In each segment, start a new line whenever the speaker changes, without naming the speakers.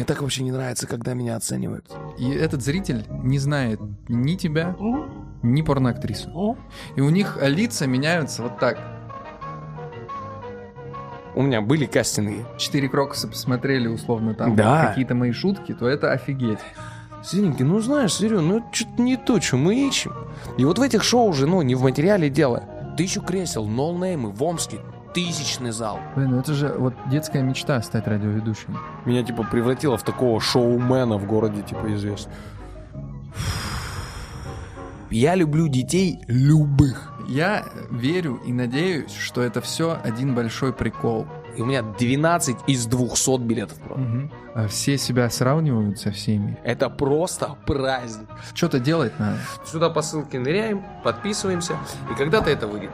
Мне так вообще не нравится, когда меня оценивают.
И этот зритель не знает ни тебя, ни порноактрису. И у них лица меняются вот так.
У меня были кастинги.
Четыре крокуса посмотрели условно там
Да.
какие-то мои шутки, то это офигеть.
Синенький, ну знаешь, Серега, ну это что-то не то, что мы ищем. И вот в этих шоу уже, ну, не в материале дело. Тысячу кресел, нолнеймы в Омске, тысячный зал.
Блин, ну это же вот детская мечта стать радиоведущим.
Меня, типа, превратило в такого шоумена в городе, типа, известно. Я люблю детей любых.
Я верю и надеюсь, что это все один большой прикол.
И у меня 12 из 200 билетов. продано.
А Все себя сравнивают со всеми.
Это просто праздник.
Что-то делать надо.
Сюда по ссылке ныряем, подписываемся, и когда-то это выйдет.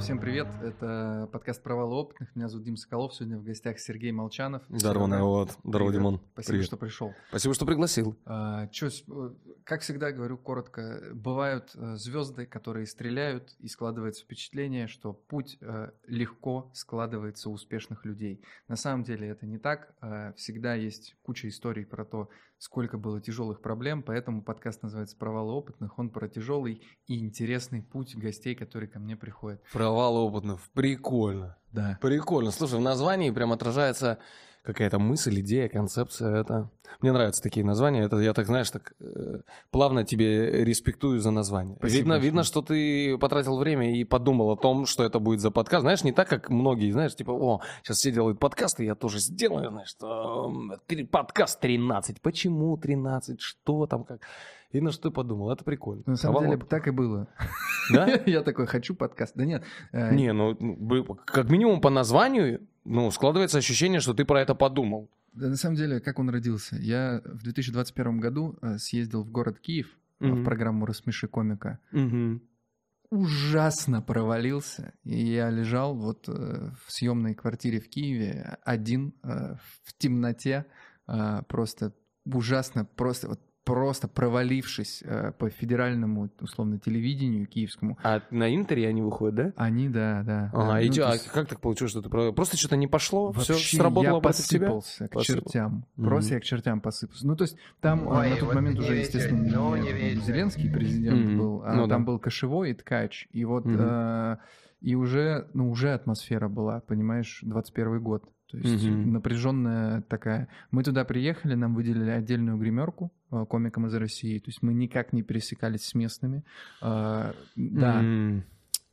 Всем привет, это подкаст «Провалы опытных». Меня зовут Дим Соколов, сегодня в гостях Сергей Молчанов.
Здорово, народ. Здорово. Димон.
Спасибо,
Привет.
что пришел.
Спасибо, что пригласил.
А, чё с- э, как всегда говорю коротко, бывают э, звезды, которые стреляют, и складывается впечатление, что путь э, легко складывается у успешных людей. На самом деле это не так. Э, Всегда есть куча историй про то, сколько было тяжелых проблем, поэтому подкаст называется «Провалы опытных». Он про тяжелый и интересный путь гостей, которые ко мне приходят.
Провал опытных. Прикольно.
Да.
Прикольно. Слушай, в названии прям отражается какая-то мысль, идея, концепция. Это... Мне нравятся такие названия. Это я так, знаешь, так э, плавно тебе респектую за название.
Спасибо
видно,
большое.
видно, что ты потратил время и подумал о том, что это будет за подкаст. Знаешь, не так, как многие, знаешь, типа, о, сейчас все делают подкасты, я тоже сделаю, знаешь, что подкаст 13. Почему 13? Что там, как? Видно, что ты подумал. Это прикольно.
На самом
Провал
деле
опытных.
так и было.
Да?
Я такой, хочу подкаст. Да нет. э,
Не, ну, ну, как минимум по названию, ну, складывается ощущение, что ты про это подумал.
Да, на самом деле, как он родился? Я в 2021 году э, съездил в город Киев э, в программу «Рассмеши комика».
Мгм.
Ужасно провалился. И я лежал вот э, в съемной квартире в Киеве один в темноте, просто ужасно, просто вот просто провалившись э, по федеральному, условно, телевидению киевскому.
А на Интере они выходят, да?
Они, да, да.
Ага,
да.
и
Ну,
чё,
то
а
есть-
как так получилось, что ты про- просто что-то не пошло, все
Вообще
сработало
я
против тебя?
посыпался к
Посыпал.
чертям.
Мгм.
Просто я к чертям посыпался. Ну, то есть там
Ой,
э, на тот
вот
момент уже,
не
естественно,
ну,
не
не.
Зеленский президент
Мгм.
был, а
Ну
там
да.
был Кошевой и Ткач. И вот
Мгм.
э, и уже, ну, уже атмосфера была, понимаешь, 21 год. То есть
Мгм.
напряженная такая. Мы туда приехали, нам выделили отдельную гримерку э, комикам из России. То есть мы никак не пересекались с местными. Э, Да,
М,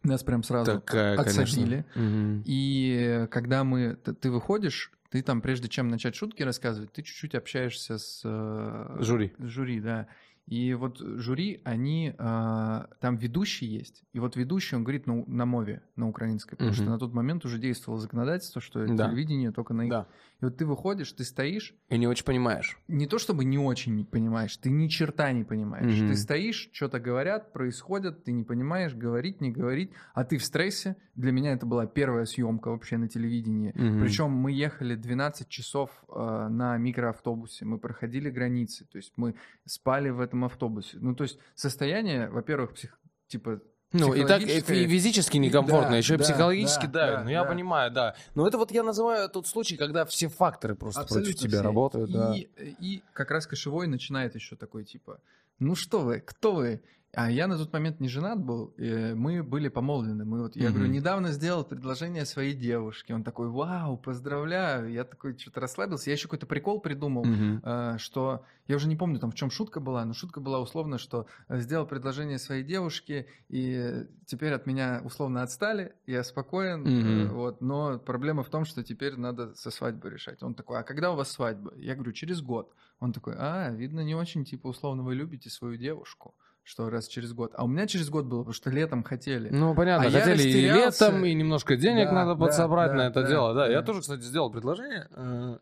нас прям сразу
Такая,
отсадили.
Мгм.
И когда мы, ты, выходишь, ты там, прежде чем начать шутки рассказывать, ты чуть-чуть общаешься с э,
Жюри.
жюри, да. И вот жюри, они, э, там ведущий есть, и вот ведущий, он говорит на, на мове, на украинской, потому что
Мгм.
на тот момент уже действовало законодательство, что
Да.
телевидение только на их.
Да.
И вот ты выходишь, ты стоишь,
И не очень понимаешь.
не то чтобы не очень не понимаешь, ты ни черта не понимаешь.
Мгм.
Ты стоишь, что-то говорят, происходит, ты не понимаешь, говорить, не говорить, а ты в стрессе. Для меня это была первая съемка вообще на телевидении.
Мгм.
Причем мы ехали 12 часов э, на микроавтобусе, мы проходили границы, то есть мы спали в этом автобусе. Ну, то есть состояние, во-первых, псих- типа
Ну, и так и физически некомфортно,
Да,
еще и психологически
да,
давит.
да,
ну, я
да.
понимаю, да. Но это вот я называю тот случай, когда все факторы просто против
Абсолютно
тебя
все.
работают,
и,
да.
И как раз кошевой начинает еще такой типа, ну что вы, кто вы? А я на тот момент не женат был, э, мы были помолвлены. Мы вот, я
Мгм.
говорю, недавно сделал предложение своей девушке. Он такой, вау, поздравляю. Я такой что-то расслабился. Я еще какой-то прикол придумал, э, что я уже не помню, там в чем шутка была, но шутка была условно, что э, сделал предложение своей девушке, и теперь от меня условно отстали, я спокоен,
Мгм.
вот, но проблема в том, что теперь надо со свадьбой решать. Он такой, а когда у вас свадьба? Я говорю, через год. Он такой, а, видно, не очень, типа, условно, вы любите свою девушку, что раз через год. А у меня через год было, потому что летом хотели.
Ну, понятно,
А я
хотели и летом, и немножко денег
Да,
надо
да,
подсобрать
да,
на это
да,
дело. Да, я
да.
тоже, кстати, сделал предложение э,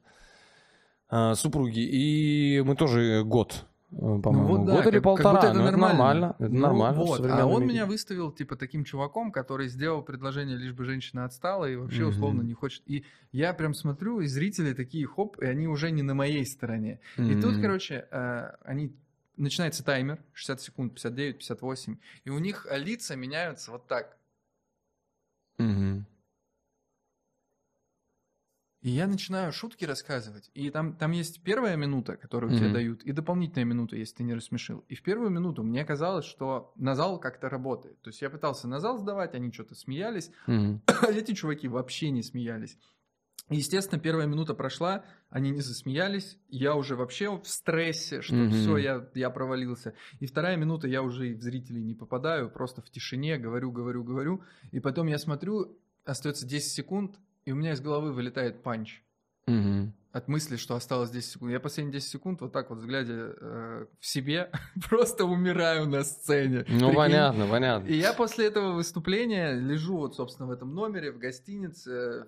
э, супруге, и мы тоже год, э, по-моему,
вот да,
год или
как- как
полтора.
будто это
ну, это
нормально.
нормально. Это
Ну
нормально.
вот, а он
мире.
меня выставил, типа, таким чуваком, который сделал предложение, лишь бы женщина отстала и вообще,
Мгм.
условно, не хочет. И я прям смотрю, и зрители такие, хоп, и они уже не на моей стороне. И тут, короче, э, они начинается таймер 60 секунд, 59, 58, и у них лица меняются вот так.
Мгм.
И я начинаю шутки рассказывать. И там, там есть первая минута, которую тебе
Мгм.
дают, и дополнительная минута, если ты не рассмешил. И в первую минуту мне казалось, что на зал как-то работает. То есть я пытался на зал сдавать, они что-то смеялись, а эти чуваки вообще не смеялись. Естественно, первая минута прошла, они не засмеялись, я уже вообще в стрессе, что
Мгм.
все, я, я провалился. И вторая минута, я уже и в зрителей не попадаю, просто в тишине, говорю, говорю, говорю. И потом я смотрю, остается 10 секунд, и у меня из головы вылетает панч
Мгм.
от мысли, что осталось 10 секунд. Я последние 10 секунд вот так вот, глядя э, в себе, просто умираю на сцене.
Ну,
Прикинь?
понятно, понятно.
И я после этого выступления лежу вот, собственно, в этом номере, в гостинице,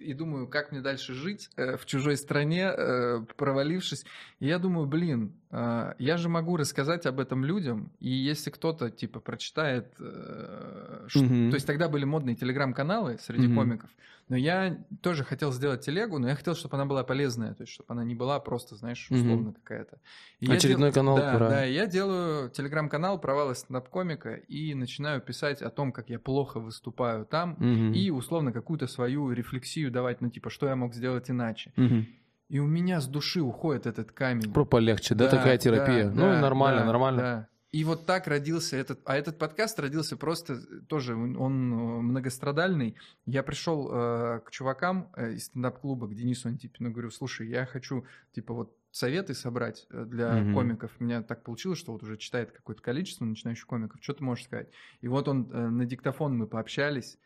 и думаю, как мне дальше жить э, в чужой стране, э, провалившись. И я думаю, блин, я же могу рассказать об этом людям, и если кто-то, типа, прочитает... э, ш-
Мгм.
То есть тогда были модные телеграм-каналы среди
Мгм.
комиков, но я тоже хотел сделать телегу, но я хотел, чтобы она была полезная, то есть чтобы она не была просто, знаешь, условно какая-то. И
Очередной канал
да,
про-
да, я делаю телеграм-канал «Провалы стендап-комика» и начинаю писать о том, как я плохо выступаю там,
Мгм.
и условно какую-то свою рефлексию давать, ну типа, что я мог сделать иначе.
Мгм.
И у меня с души уходит этот камень.
Про полегче, да, такая терапия.
да,
ну, и
да,
нормально,
да,
нормально.
да. И вот так родился этот... А этот подкаст родился просто тоже, он э, многострадальный. Я пришел э, к чувакам э, из стендап-клуба, к Денису Антипину, говорю, слушай, я хочу, типа, вот советы собрать э, для
Мгм.
комиков. У меня так получилось, что вот уже читает какое-то количество начинающих комиков. Что ты можешь сказать? И вот он э, на диктофон мы пообщались.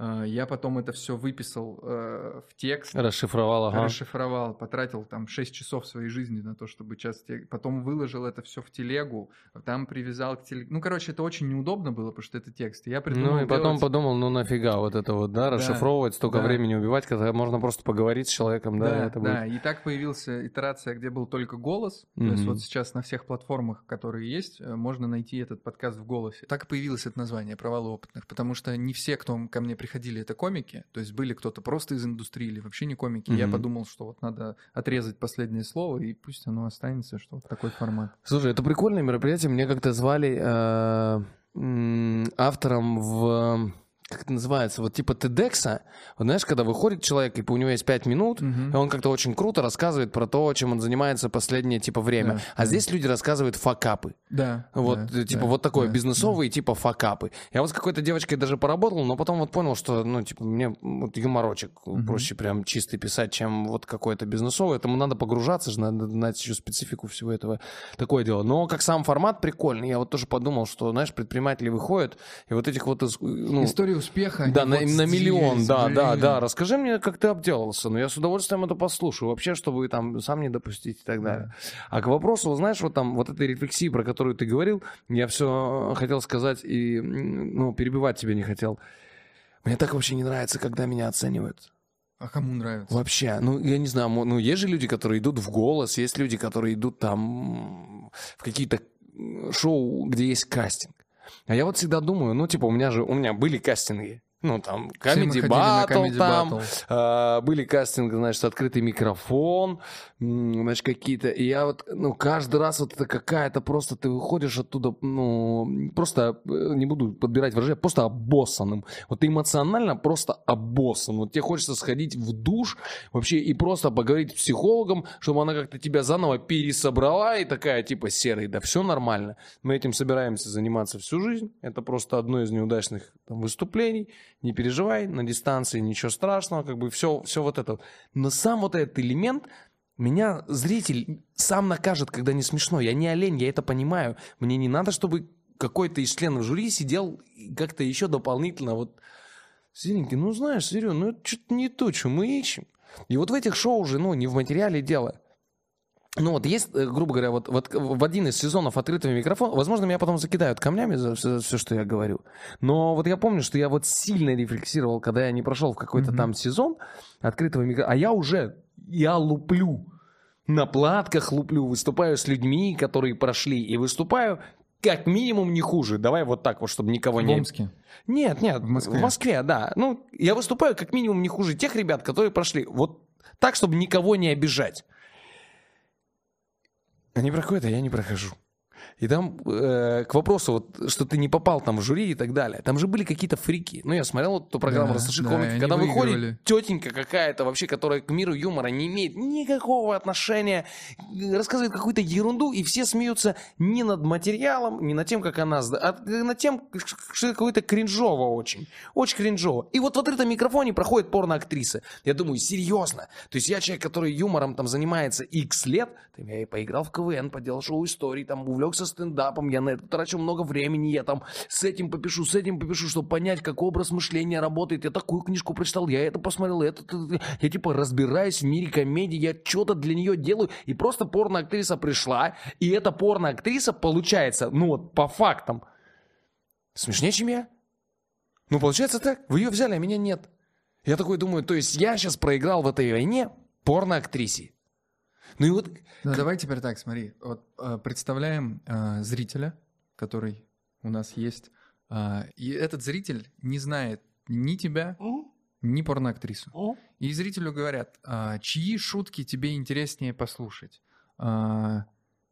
Э, Я потом это все выписал э, в текст.
Расшифровал, ага.
Расшифровал, потратил там 6 часов своей жизни на то, чтобы час... Потом выложил это все в телегу, там привязал к телегу. Ну, короче, это очень неудобно было, потому что это текст. Я придумал
Ну и потом
делать-
подумал, ну нафига вот это вот, да, расшифровывать, столько
да.
времени убивать, когда можно просто поговорить с человеком, да,
Да,
это
да,
будет.
и так появился итерация, где был только голос. То есть вот сейчас на всех платформах, которые есть, э, можно найти этот подкаст в голосе. Так и появилось это название «Провалы опытных», потому что не все, кто ко мне приходили, это комики. То есть были кто-то просто из индустрии или вообще не комики. Я
Мгм.
подумал, что вот надо отрезать последнее слово, и пусть оно останется, что вот такой формат.
Слушай, это прикольное мероприятие. Мне как-то звали э, автором в... Как это называется? Вот типа TEDx. Вот знаешь, когда выходит человек, и у него есть 5 минут,
Мгм.
и он как-то очень круто рассказывает про то, чем он занимается последнее типа время.
Да,
а
да.
здесь люди рассказывают факапы.
Да.
Вот,
да,
э, типа,
да,
вот такое,
да,
бизнесовые, типа, факапы. Я вот с какой-то девочкой даже поработал, но потом вот понял, что, ну, типа, мне вот юморочек
Мгм.
проще прям чистый писать, чем вот какой-то бизнесовый. Этому надо погружаться же, надо знать еще специфику всего этого. Такое дело. Но как сам формат прикольный, я вот тоже подумал, что, знаешь, предприниматели выходят, и вот этих вот...
да.
Ну,
История успеха.
да, на,
вот
на миллион, да, да, да. Расскажи мне, как ты обделался. Ну, я с удовольствием это послушаю. Вообще, чтобы там сам не допустить и так далее. А к вопросу, знаешь, вот там, вот этой рефлексии, про которую ты говорил, я все хотел сказать и, ну, перебивать тебя не хотел. Мне так вообще не нравится, когда меня оценивают.
А кому нравится?
Вообще, ну, я не знаю, ну, есть же люди, которые идут в голос, есть люди, которые идут там в какие-то шоу, где есть кастинг. А я вот всегда думаю, ну, типа, у меня же, у меня были кастинги. Ну, там, Comedy Battle там,
Battle.
а, были кастинги, значит, открытый микрофон, значит, какие-то. И я вот, ну, каждый раз вот это какая-то просто, ты выходишь оттуда, ну, просто, э, не буду подбирать выражение, просто обоссанным. Вот ты эмоционально просто обоссан. Вот тебе хочется сходить в душ вообще и просто поговорить с психологом, чтобы она как-то тебя заново пересобрала и такая, типа, серый, да все нормально. Мы этим собираемся заниматься всю жизнь. Это просто одно из неудачных там, выступлений. Не переживай, на дистанции ничего страшного, как бы все, все вот это. Но сам вот этот элемент, меня зритель сам накажет, когда не смешно. Я не олень, я это понимаю. Мне не надо, чтобы какой-то из членов жюри сидел как-то еще дополнительно вот... Серенький, ну знаешь, Серега, ну это что-то не то, что мы ищем. И вот в этих шоу уже, ну, не в материале дело. Ну вот есть, э, грубо говоря, вот, вот в один из сезонов открытого микрофона, возможно, меня потом закидают камнями за все, что я говорю, но вот я помню, что я вот сильно рефлексировал, когда я не прошел в какой-то
Мгм.
там сезон открытого микрофона, а я уже, я луплю, на платках луплю, выступаю с людьми, которые прошли, и выступаю как минимум не хуже. Давай вот так вот, чтобы никого
В
не...
Омске.
Нет, нет,
В Москве.
в Москве, да. Ну, я выступаю как минимум не хуже тех ребят, которые прошли. Вот так, чтобы никого не обижать. Они проходят, а я не прохожу. И там э, к вопросу, вот, что ты не попал там в жюри и так далее. Там же были какие-то фрики. Ну, я смотрел вот эту программу
Да,
«Расскажи
да,
комики», когда
выигрывали.
выходит тетенька какая-то вообще, которая к миру юмора не имеет никакого отношения, рассказывает какую-то ерунду, и все смеются не над материалом, не над тем, как она, а над тем, что какое-то кринжово очень. Очень кринжово. И вот в открытом микрофоне проходит порно-актриса. Я думаю, серьезно. То есть я человек, который юмором там занимается X лет, там я и поиграл в КВН, поделал шоу истории, там увлекся стендапом, я на это трачу много времени, я там с этим попишу, с этим попишу, чтобы понять, как образ мышления работает. Я такую книжку прочитал, я это посмотрел, это, это, я типа разбираюсь в мире комедии, я что-то для нее делаю, и просто порно-актриса пришла, и эта порно-актриса получается, ну вот по фактам, смешнее, чем я. Ну, получается так. Вы ее взяли, а меня нет. Я такой думаю, то есть я сейчас проиграл в этой войне порно-актрисе. Ну и вот...
Ну, давай теперь так, смотри. Вот э, представляем э, зрителя, который у нас есть. а, и этот зритель не знает ни тебя, ни порноактрису. И зрителю говорят, а, чьи шутки тебе интереснее послушать? А,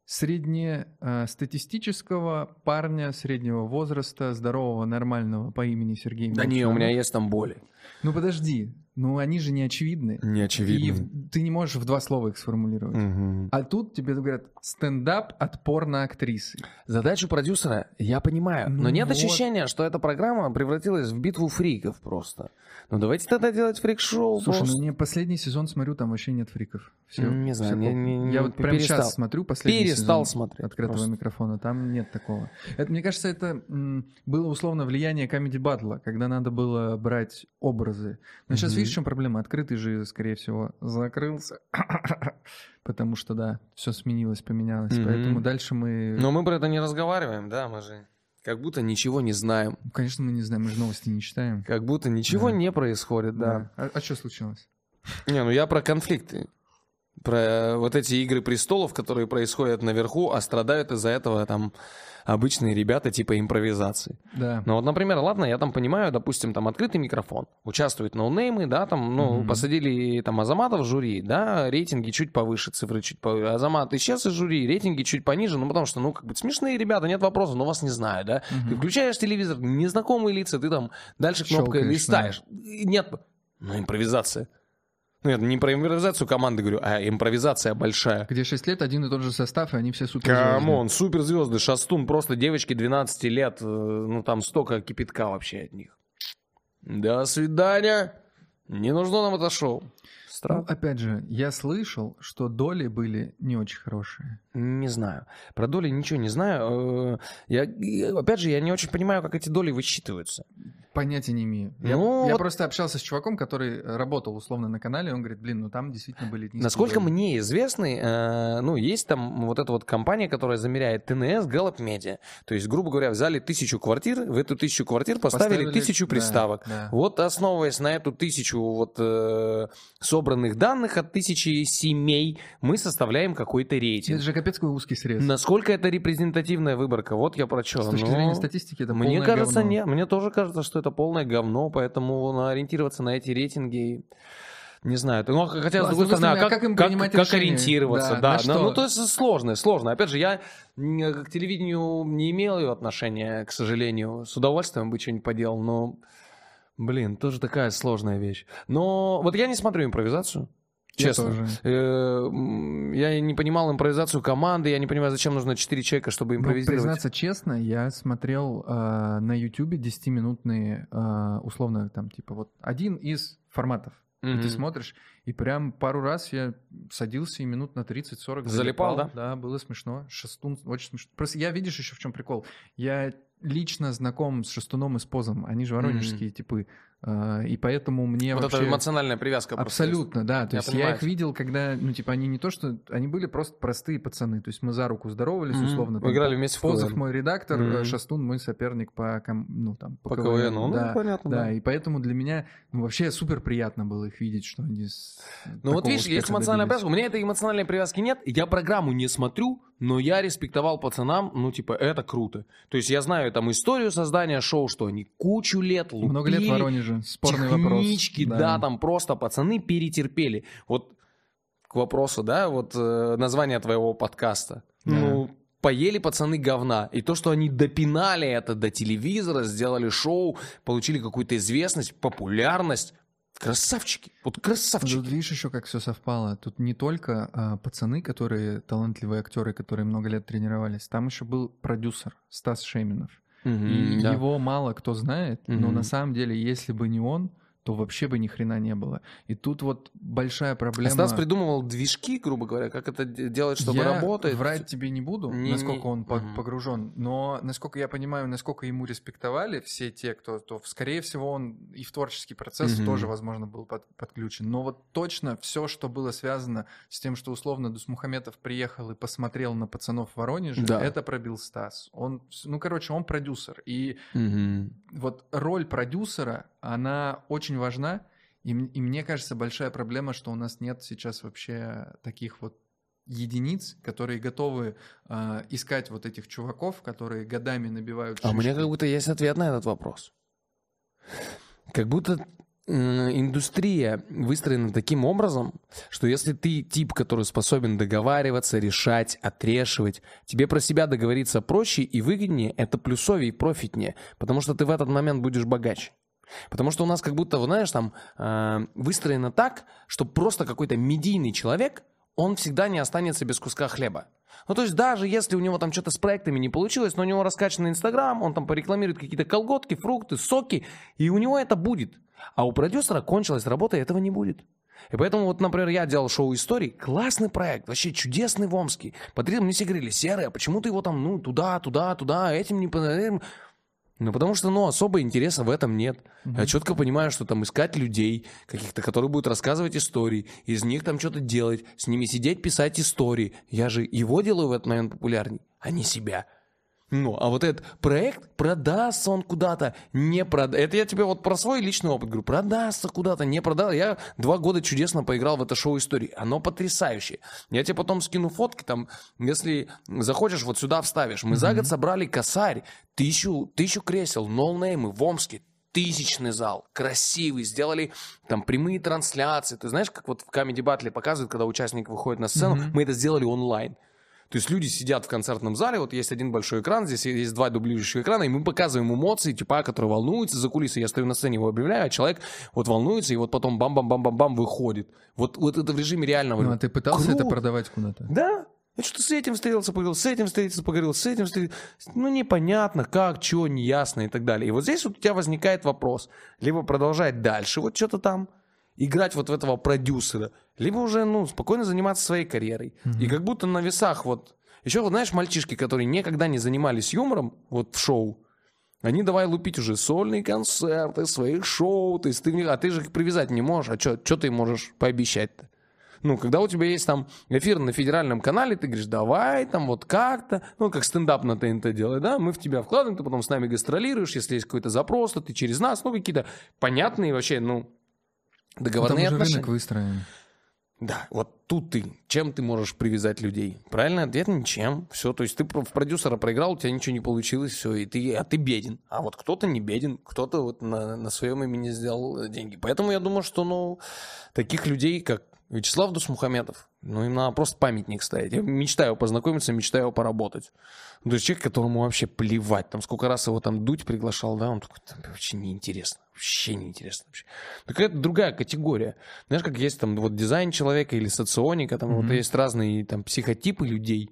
Среднестатистического парня среднего возраста, здорового, нормального по имени Сергей
Да не, у
Молчанов?
меня есть там боли.
Ну подожди, ну они же не очевидны.
Не
И в- ты не можешь в два слова их сформулировать.
Мгм.
А тут тебе говорят стендап от порноактрисы.
Задачу продюсера я понимаю, но
Ну
нет
вот.
ощущения, что эта программа превратилась в битву фриков просто. Ну давайте тогда делать фрик-шоу
Слушай,
просто.
ну не последний сезон смотрю, там вообще нет фриков. Всё-
Не знаю,
всё
не- не- не-
Я вот прямо
перестал.
сейчас смотрю последний
Перестал
сезон
смотреть
открытого
просто.
микрофона, там нет такого. Это, мне кажется, это было условно влияние Comedy Battle, когда надо было брать образы. Но сейчас
Мгм.
Видишь, в чем проблема? Открытый же, скорее всего, закрылся. Потому что, да, все сменилось, поменялось.
Мгм.
Поэтому дальше мы...
Но мы про это не разговариваем, да, мы же как будто ничего не знаем.
Конечно, мы не знаем, мы же новости не читаем.
Как будто ничего
Да.
не происходит, да.
А, что случилось?
Не, ну я про конфликты. Про вот эти игры престолов, которые происходят наверху, а страдают из-за этого там обычные ребята типа импровизации.
Да.
Ну вот, например, ладно, я там понимаю, допустим, там открытый микрофон, участвуют ноунеймы, да, там, ну,
Мгм.
посадили там Азамата в жюри, да, рейтинги чуть повыше, цифры чуть повыше. Азамат исчез из жюри, рейтинги чуть пониже, ну, потому что, ну, как бы смешные ребята, нет вопросов, но вас не знаю, да.
Мгм.
Ты включаешь телевизор, незнакомые лица, ты там дальше кнопкой
Щелкаешь,
листаешь. И Нет, ну, импровизация. Ну, я не про импровизацию команды говорю, а импровизация большая.
Где 6 лет, один и тот же состав, и они все супер,
come on, суперзвезды, Шастун, просто девочки 12 лет, э, ну там столько кипятка вообще от них. До свидания. Не нужно нам это шоу.
Ну,
Странно.
опять же, я слышал, что доли были не очень хорошие.
Не знаю. Про доли ничего не знаю. Э, Я, опять же, я не очень понимаю, как эти доли высчитываются.
Понятия не имею. Я,
Ну,
я
вот-
просто общался с чуваком, который работал условно на канале, он говорит, блин, ну там действительно были низкие
Насколько
доли».
мне известно, э, ну, есть там вот эта вот компания, которая замеряет ТНС, Gallup Media. То есть, грубо говоря, взяли тысячу квартир, в эту тысячу квартир поставили,
Поставили-
тысячу
да,
приставок.
да.
Вот основываясь на эту тысячу вот э, собранных данных от тысячи семей, мы составляем какой-то рейтинг.
Это же капец какой узкий срез.
Насколько это репрезентативная выборка? Вот я про что.
С точки зрения статистики это
Мне кажется,
говно.
нет. Мне тоже кажется, что это полное говно, поэтому ну, ориентироваться на эти рейтинги... Не знаю, ну, хотя,
Ну,
с другой стороны, а
стороны, а
как,
как им
как- как ориентироваться,
Да,
да, ну, ну, то есть сложно, сложно. Опять же, я к телевидению не имел отношения, к сожалению, с удовольствием бы что-нибудь поделал, но, блин, тоже такая сложная вещь. Но вот я не смотрю импровизацию,
Я
честно. Э, м, Я не понимал импровизацию команды, я не понимаю, зачем нужно 4 человека, чтобы
Ну,
импровизировать.
признаться честно, я смотрел э, на Ютубе 10-минутные, э, условно, там, типа, вот один из форматов. И
Мгм.
ты смотришь, и прям пару раз я садился и минут на 30-40
Залипал, да?
Да, было смешно. Шестун очень смешно. Просто я, видишь, еще в чем прикол. Я лично знаком с Шестуном и с Позом. Они же воронежские типы. Э, и поэтому мне
Вот
вообще...
это эмоциональная привязка. просто есть.
Абсолютно, да. То
Я
есть
понимаю
я их видел, когда, ну, типа, они не то, что... Они были просто простые пацаны. То есть мы за руку здоровались,
Мгм.
условно.
Вы играли вместе в
Позов
КВН.
мой редактор, э, Шастун мой соперник по, ну, там, по,
По
КВН.
КВН, ну,
да.
понятно,
Да,
да.
и поэтому для меня ну, вообще супер приятно было их видеть, что они с
Ну вот видишь, есть эмоциональная
добились.
привязка. У меня этой эмоциональной привязки нет. Я программу не смотрю, но я респектовал пацанам, ну типа, это круто. То есть я знаю там историю создания шоу, что они кучу лет лупили.
Много лет в Воронеже. Спорный вопрос.
технички, да. там просто пацаны перетерпели. Вот к вопросу, да, вот э, название твоего подкаста.
Да.
Ну, поели пацаны говна. И то, что они допинали это до телевизора, сделали шоу, получили какую-то известность, популярность. Красавчики. Вот красавчики.
Тут видишь еще, как все совпало. Тут не только а, пацаны, которые талантливые актеры, которые много лет тренировались. Там еще был продюсер Стас Шеминов.
Мгм,
И
да.
его мало кто знает, но
Мгм.
на самом деле, если бы не он, то вообще бы ни хрена не было. И тут вот большая проблема.
Стас придумывал движки, грубо говоря, как это де- делать, чтобы
я
работать.
врать тебе не буду,
Не-
насколько
не-
он
Мгм.
погружен, но насколько я понимаю, насколько ему респектовали все те, кто, то, скорее всего, он и в творческий процесс
Мгм.
тоже, возможно, был под- подключен. Но вот точно все, что было связано с тем, что условно Дусмухаметов приехал и посмотрел на пацанов в Воронеже,
Да.
это пробил Стас. Он, ну, короче, он продюсер. И
Мгм.
вот роль продюсера, она очень важна. И, и мне кажется, большая проблема, что у нас нет сейчас вообще таких вот единиц, которые готовы а, искать вот этих чуваков, которые годами набивают
А у меня
шишки.
как будто есть ответ на этот вопрос. Как будто э, индустрия выстроена таким образом, что если ты тип, который способен договариваться, решать, отрешивать, тебе про себя договориться проще и выгоднее, это плюсовее и профитнее, потому что ты в этот момент будешь богаче. Потому что у нас как будто, знаешь, там э, выстроено так, что просто какой-то медийный человек, он всегда не останется без куска хлеба. Ну, то есть даже если у него там что-то с проектами не получилось, но у него раскачанный Инстаграм, он там порекламирует какие-то колготки, фрукты, соки, и у него это будет. А у продюсера кончилась работа, и этого не будет. И поэтому вот, например, я делал шоу историй, классный проект, вообще чудесный в Омске. Подряд мне все говорили, Серый, а почему ты его там, ну, туда, туда, туда, этим не... по- этим?» Ну, потому что, ну, особо интереса в этом нет. Я четко понимаю, что там искать людей каких-то, которые будут рассказывать истории, из них там что-то делать, с ними сидеть, писать истории. Я же его делаю в этот момент популярней, а не себя. Ну, а вот этот проект продастся он куда-то, не прода... Это я тебе вот про свой личный опыт говорю. Продастся куда-то, не продастся. Я два года чудесно поиграл в это шоу истории. Оно потрясающее. Я тебе потом скину фотки, там, если захочешь, вот сюда вставишь. Мы за год собрали косарь, тысячу, тысячу кресел, ноунеймы в Омске. Тысячный зал, красивый, сделали там прямые трансляции. Ты знаешь, как вот в Comedy Battle показывают, когда участник выходит на сцену, мы это сделали онлайн. То есть люди сидят в концертном зале, вот есть один большой экран, здесь есть два дублирующих экрана, и мы показываем эмоции типа, который волнуется за кулисой. Я стою на сцене, его объявляю, а человек вот волнуется, и вот потом бам-бам-бам-бам-бам выходит. Вот, вот это в режиме реального.
Ну, а ты пытался это
Круто.
продавать куда-то?
Да. Я что-то с этим встретился, поговорил, с этим встретился, поговорил, с этим встретился. Ну, непонятно, как, что, неясно и так далее. И вот здесь вот у тебя возникает вопрос. Либо продолжать дальше вот что-то там, играть вот в этого продюсера, либо уже, ну, спокойно заниматься своей карьерой. И как будто на весах вот... Еще вот, знаешь, мальчишки, которые никогда не занимались юмором вот в шоу, они давай лупить уже сольные концерты, своих шоу, то есть ты, а ты же их привязать не можешь, а что ты можешь пообещать-то? Ну, когда у тебя есть там эфир на федеральном канале, ты говоришь, давай, там вот как-то, ну, как стендап на ТНТ делает, да, мы в тебя вкладываем, ты потом с нами гастролируешь, если есть какой-то запрос, то ты через нас, ну, какие-то понятные вообще, ну,
Ну, Там
договорные
уже
отношения.
рынок выстроен.
Да, вот тут ты, чем ты можешь привязать людей? Правильный ответ – ничем. Все, то есть ты в продюсера проиграл, у тебя ничего не получилось, все, и ты, а ты беден. А вот кто-то не беден, кто-то вот на, на своем имени сделал деньги. Поэтому я думаю, что, ну, таких людей, как Вячеслав Дусмухаметов, ну, им надо просто памятник ставить. Я мечтаю познакомиться, мечтаю поработать. Ну, то есть человек, которому вообще плевать, там, сколько раз его там Дудь приглашал, да, он такой, «Да, вообще неинтересно, вообще неинтересно вообще. Какая-то другая категория. Знаешь, как есть там вот дизайн человека или соционика, там вот
Мгм.
есть разные там психотипы людей.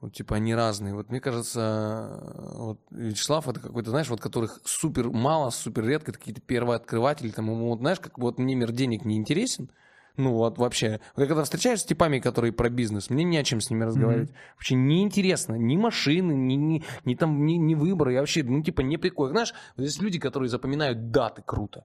Вот, типа, они разные. Вот мне кажется, вот Вячеслав это какой-то, знаешь, вот которых супер мало, супер редко, это какие-то первооткрыватели, там, ему, вот, знаешь, как вот мне мир денег не интересен, ну, вот вообще. Вот я когда встречаюсь с типами, которые про бизнес, мне не о чем с ними разговаривать. Вообще неинтересно. Ни машины, ни, ни, ни там, ни, ни выборы. Я вообще, ну, типа, не прикольно. Знаешь, вот есть люди, которые запоминают даты круто.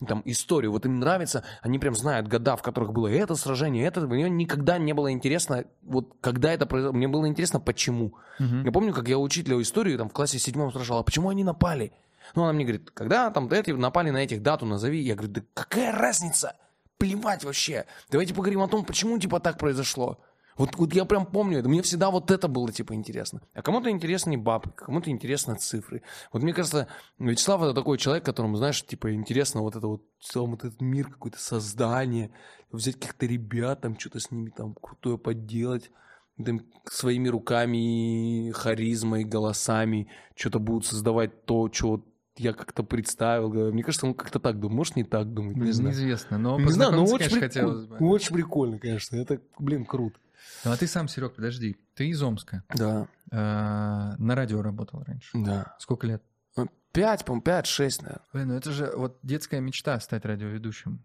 Ну, Там историю, вот им нравится, они прям знают года, в которых было это сражение, это, мне никогда не было интересно, вот когда это произошло, мне было интересно, почему.
Мгм.
Я помню, как я учителя истории там в классе седьмом спрашивал, а почему они напали? Ну, она мне говорит, когда там эти напали на этих дату, назови. Я говорю, да какая разница? Плевать вообще. Давайте поговорим о том, почему типа так произошло. Вот, вот я прям помню это. Мне всегда вот это было типа интересно. А кому-то интересны бабки, кому-то интересны цифры. Вот мне кажется, Вячеслав это такой человек, которому, знаешь, типа интересно вот это вот, целом вот этот мир, какое-то создание, взять каких-то ребят, там что-то с ними там крутое поделать. там, своими руками, харизмой, голосами что-то будут создавать то, что я как-то представил. Мне кажется, он как-то так думает. Может, не так думает, не знаю.
Неизвестно, но
Не знаю, но очень,
хотелось бы.
очень прикольно, конечно. Это, блин, круто.
Ну, а ты сам, Серег, подожди. Ты из Омска.
Да,
Э, на радио работал раньше.
да.
Сколько лет?
Пять, по-моему, пять, шесть, наверное.
Ой, ну это же вот детская мечта стать радиоведущим.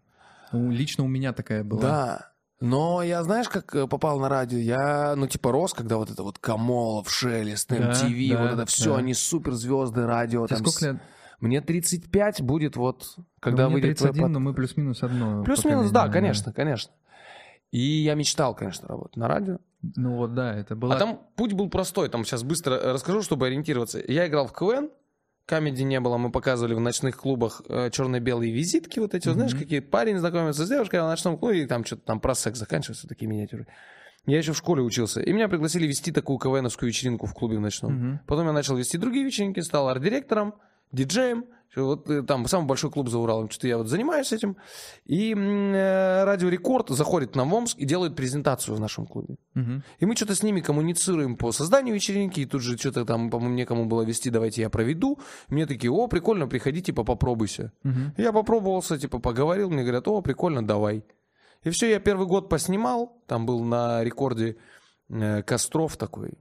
Ну, лично у меня такая была.
Да. Но я, знаешь, как э, попал на радио? Я, ну, типа, рос, когда вот это вот Камолов, Шелест,
Да,
MTV,
да,
вот это все,
да.
они суперзвезды радио.
Тебе
там
сколько лет?
Мне 35 будет вот, когда
Ну, мне
выйдет твой
31,
под-
но мы плюс-минус одно.
Плюс-минус, да, конечно, конечно. И я мечтал, конечно, работать на радио.
Ну вот, да, это было...
А там путь был простой. Там сейчас быстро э, расскажу, чтобы ориентироваться. Я играл в КВН, камеди не было, мы показывали в ночных клубах э, черно-белые визитки, вот эти, вот, знаешь, какие парень знакомится с девушкой а в ночном клубе, и там что-то там про секс заканчивается, такие миниатюры. Я еще в школе учился, и меня пригласили вести такую КВНовскую вечеринку в клубе в ночном.
Мгм.
Потом я начал вести другие вечеринки, стал арт-директором, диджеем. Вот э, там самый большой клуб за Уралом. Что-то я вот занимаюсь этим. И э, Радио Рекорд заходит нам в Омск и делает презентацию в нашем клубе.
Мгм.
И мы что-то с ними коммуницируем по созданию вечеринки, и тут же что-то там, по-моему, некому было вести, давайте я проведу. Мне такие, о, прикольно, приходи, типа, попробуйся.
Мгм.
Я попробовался, типа, поговорил, мне говорят, о, прикольно, давай. И все, я первый год поснимал, там был на рекорде э, Костров такой,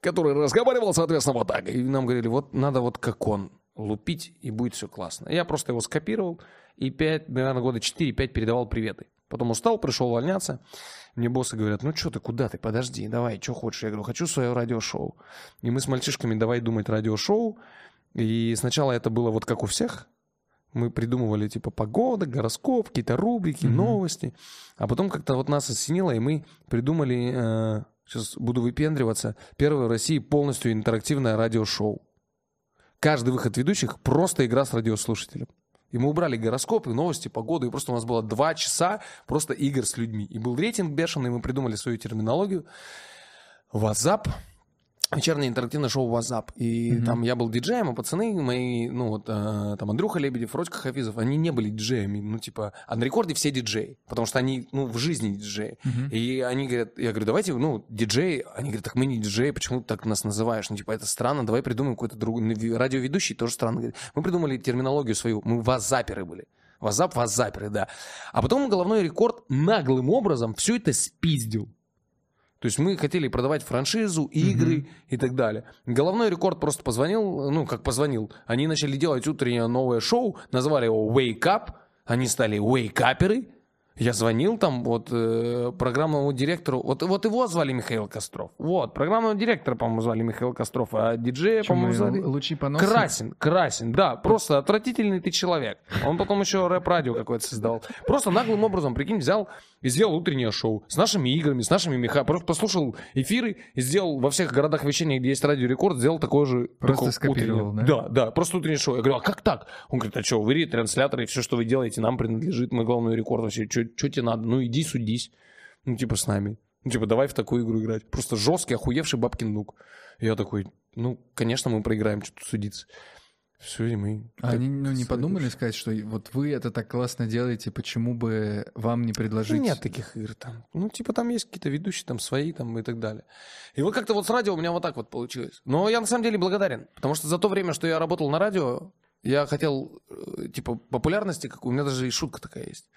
который разговаривал, соответственно, вот так. И нам говорили, вот надо вот как он лупить, и будет все классно. Я просто его скопировал, и 5, наверное, года 4-5 передавал приветы. Потом устал, пришел увольняться. Мне боссы говорят, ну что ты, куда ты, подожди, давай, что хочешь? Я говорю, хочу свое радиошоу. И мы с мальчишками давай думать радиошоу. И сначала это было вот как у всех. Мы придумывали типа погода, гороскоп, какие-то рубрики,
Мгм.
новости. А потом как-то вот нас осенило, и мы придумали, сейчас буду выпендриваться, первое в России полностью интерактивное радиошоу. Каждый выход ведущих просто игра с радиослушателем. И мы убрали гороскопы, новости, погоду, и просто у нас было два часа просто игр с людьми. И был рейтинг бешеный, мы придумали свою терминологию. WhatsApp, вечернее интерактивное шоу WhatsApp. И
Мгм.
там я был диджеем, а пацаны мои, ну вот, э, там Андрюха Лебедев, Родька Хафизов, они не были диджеями. Ну, типа, а на рекорде все диджеи, потому что они, ну, в жизни диджеи.
Мгм.
И они говорят, я говорю, давайте, ну, диджей. Они говорят, так мы не диджеи, почему ты так нас называешь? Ну, типа, это странно, давай придумаем какой-то другой. Ну, Радиоведущий тоже странно. Говорит, Мы придумали терминологию свою, мы вазаперы были. Вазап, вазаперы, да. А потом головной рекорд наглым образом все это спиздил. То есть мы хотели продавать франшизу, игры и так далее. Головной рекорд просто позвонил, ну, как позвонил. Они начали делать утреннее новое шоу, назвали его Wake Up. Они стали вейкаперы. Я звонил там вот э, программному директору. Вот, вот его звали Михаил Костров. Вот, программного директора, по-моему, звали Михаил Костров, а диджея, по-моему, звали...
Лучи поноса?
Красин, Красин, да, просто отвратительный ты человек. Он потом еще рэп-радио какое-то создал. Просто наглым образом, прикинь, взял и сделал утреннее шоу с нашими играми, с нашими меха. Просто послушал эфиры и сделал во всех городах вещания, где есть радио рекорд, сделал такое же
Просто скопировал,
утреннее.
да?
Да, да, просто утреннее шоу. Я говорю, а как так? Он говорит, а что, вы ретрансляторы, все, что вы делаете, нам принадлежит, мы главный рекорд вообще, что тебе надо? Ну иди судись. Ну типа с нами. Ну типа давай в такую игру играть. Просто жесткий, охуевший бабкин нук. Я такой, ну, конечно, мы проиграем, что тут судиться. Все, и мы...
А они ну, не подумали сказать, что вот вы это так классно делаете, почему бы вам не
Да
предложить?
Нет таких игр там. Ну, типа, там есть какие-то ведущие, там свои, там и так далее. И вот как-то вот с радио у меня вот так вот получилось. Но я на самом деле благодарен, потому что за то время, что я работал на радио, я хотел, э, типа, популярности, как у меня даже и шутка такая есть,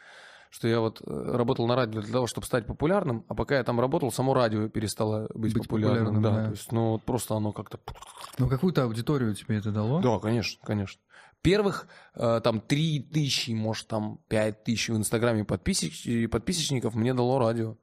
что я вот э, работал на радио для того, чтобы стать популярным, а пока я там работал, само радио перестало быть,
Быть
популярным.
популярным,
да,
да.
то есть, ну, вот просто оно как-то...
Ну, какую-то аудиторию тебе это дало?
Да, конечно, конечно. Первых э, там 3 тысячи, может, там 5 тысяч в Инстаграме подписч- подписчиков мне дало радио.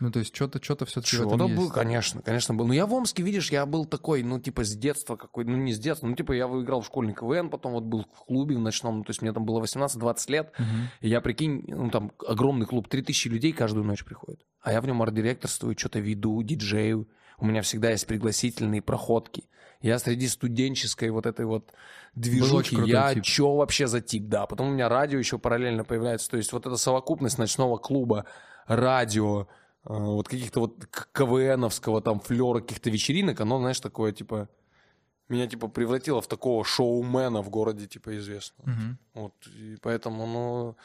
Ну, то есть что-то что-то все-таки в
Что-то был,
есть.
конечно, конечно был. Но я в Омске, видишь, я был такой, ну, типа, с детства какой ну, не с детства, ну, типа, я выиграл в школьный КВН, потом вот был в клубе в ночном, ну, то есть мне там было 18-20 лет,
Мгм.
и я, прикинь, ну, там огромный клуб, 3000 людей каждую ночь приходит. А я в нем арт-директорствую, что-то веду, диджею. У меня всегда есть пригласительные проходки. Я среди студенческой вот этой вот движухи, я
тип.
чё вообще за тип, да. Потом у меня радио еще параллельно появляется. То есть вот эта совокупность ночного клуба, радио, вот каких-то вот КВНовского там флера, каких-то вечеринок, оно, знаешь, такое, типа, меня, типа, превратило в такого шоумена в городе, типа, известного.
Мгм.
Вот, и поэтому, ну,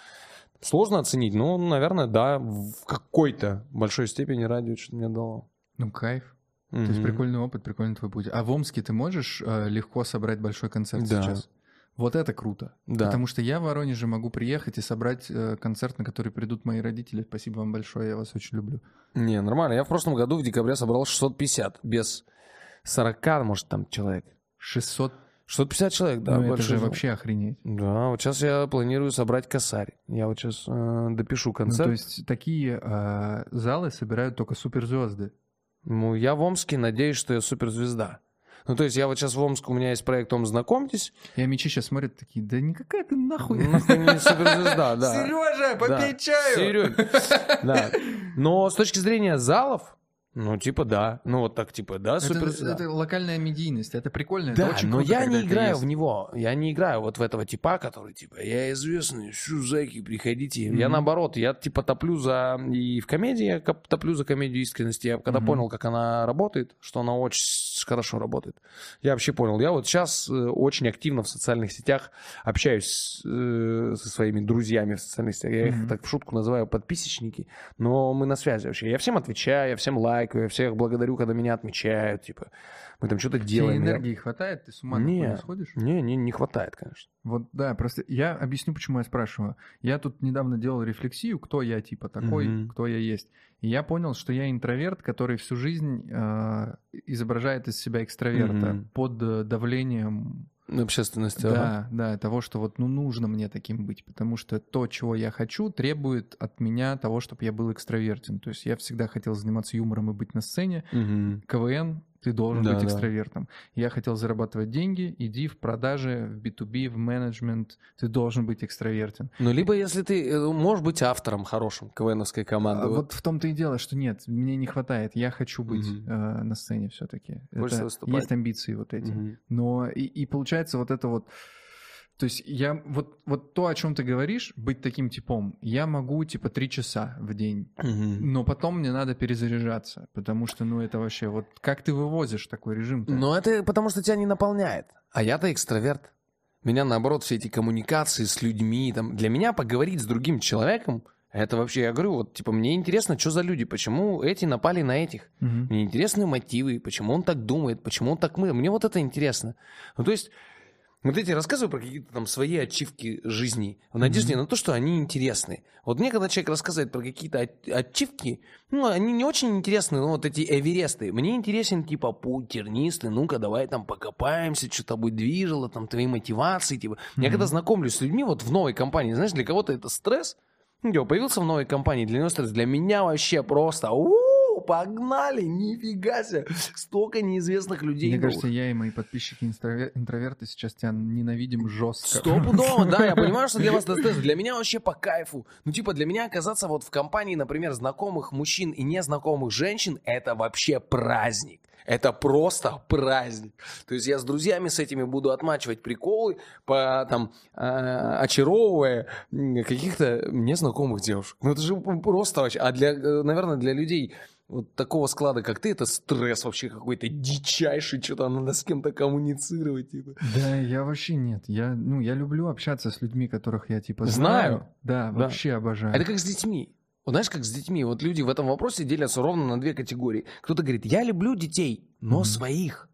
сложно оценить, но, наверное, да, в какой-то большой степени радио что-то мне дало.
Ну, кайф. То есть прикольный опыт, прикольный твой путь. А в Омске ты можешь э, легко собрать большой концерт
Да.
сейчас? Вот это круто.
Да.
Потому что я в Воронеже могу приехать и собрать э, концерт, на который придут мои родители. Спасибо вам большое, я вас очень люблю.
Не, нормально. Я в прошлом году в декабре собрал 650. Без 40, может, там человек.
600,
650 человек, да.
ну это же
зал.
вообще охренеть.
Да, вот сейчас я планирую собрать косарь. Я вот сейчас допишу
Ну,
концерт.
то есть такие э, залы собирают только суперзвезды.
Ну, я в Омске надеюсь, что я суперзвезда. Ну, то есть я вот сейчас в Омске, у меня есть проект «Ом, знакомьтесь».
Я мечи сейчас смотрят такие, да никакая ты нахуй.
Не суперзвезда, да.
Сережа, попей
Да.
чаю.
Серёг. Да. Но с точки зрения залов, ну, типа, да. Ну, вот так, типа, да,
Это,
суперзвезда.
это локальная медийность, это прикольно. это
Да,
очень
но
круто,
я не
это
играю
есть.
в него. Я не играю вот в этого типа, который типа я известный, шу зайки, приходите. Я
Мгм.
наоборот, я типа топлю за и в комедии я топлю за комедию искренности. Я когда
Мгм.
понял, как она работает, что она очень хорошо работает, я вообще понял. Я вот сейчас э, очень активно в социальных сетях общаюсь э, со своими друзьями в социальных сетях. Я их
Мгм.
так в шутку называю подписчики, но мы на связи вообще. Я всем отвечаю, я всем лайкаю, я всех благодарю, когда меня отмечают, типа мы там что-то
Тебе
делаем. Я-
энергии хватает, ты с ума
Не.
сходишь?
не, не, не хватает, конечно.
Вот да, просто я объясню, почему я спрашиваю. Я тут недавно делал рефлексию, кто я типа такой,
Мгм.
кто я есть. И я понял, что я интроверт, который всю жизнь э, изображает из себя экстраверта
Мгм.
под э, давлением
Общественности. ага.
Да, да, того, что вот ну нужно мне таким быть, потому что то, чего я хочу, требует от меня того, чтобы я был экстравертен. То есть я всегда хотел заниматься юмором и быть на сцене.
Мгм.
КВН, ты должен
Да,
быть
да.
экстравертом. Я хотел зарабатывать деньги, иди в продаже, в B2B, в менеджмент, ты должен быть экстравертен.
Ну, либо если ты э, можешь быть автором хорошим КВНовской команды.
А
вот.
вот в том-то и дело, что нет, мне не хватает. Я хочу быть
Мгм.
э, на сцене все-таки. Есть амбиции вот эти.
Мгм.
Но и, и получается вот это вот... То есть я вот, вот то, о чем ты говоришь, быть таким типом, я могу типа три часа в день,
Мгм.
но потом мне надо перезаряжаться, потому что, ну, это вообще вот... Как ты вывозишь такой режим?
Но это потому, что тебя не наполняет. А я-то экстраверт. Меня, наоборот, все эти коммуникации с людьми, там, для меня поговорить с другим человеком, это вообще, я говорю, вот, типа, мне интересно, что за люди, почему эти напали на этих. Мне интересны мотивы, почему он так думает, почему он так мы. Мне вот это интересно. Ну, то есть, вот эти рассказываю про какие-то там свои ачивки жизни в надежде на то, что они интересны. Вот мне, когда человек рассказывает про какие-то ачивки, ну, они не очень интересны, ну, вот эти эвересты. Мне интересен, типа, путь тернистый, ну-ка, давай там покопаемся, что тобой движило, там, твои мотивации, типа. Я
Мгм.
когда знакомлюсь с людьми вот в новой компании, знаешь, для кого-то это стресс, ну, типа, появился в новой компании, для него стресс, для меня вообще просто, у погнали, нифига себе, столько неизвестных людей.
Мне
новых.
кажется, я и мои подписчики интроверты сейчас тебя ненавидим жестко.
Стопудово, да, я понимаю, что для вас это. Для меня вообще по кайфу. Ну, типа, для меня оказаться вот в компании, например, знакомых мужчин и незнакомых женщин, это вообще праздник. Это просто праздник. То есть я с друзьями с этими буду отмачивать приколы, по, там, э, очаровывая каких-то незнакомых девушек. Ну это же просто вообще. А для, э, наверное, для людей вот такого склада, как ты, это стресс вообще какой-то дичайший, что-то надо с кем-то коммуницировать. Типа.
Да, я вообще нет. Я, ну, я люблю общаться с людьми, которых я типа
Знаю.
знаю. Да,
Да.
вообще обожаю.
Это как с детьми. Вот знаешь, как с детьми. Вот люди в этом вопросе делятся ровно на две категории. Кто-то говорит, я люблю детей, но
Мгм.
своих.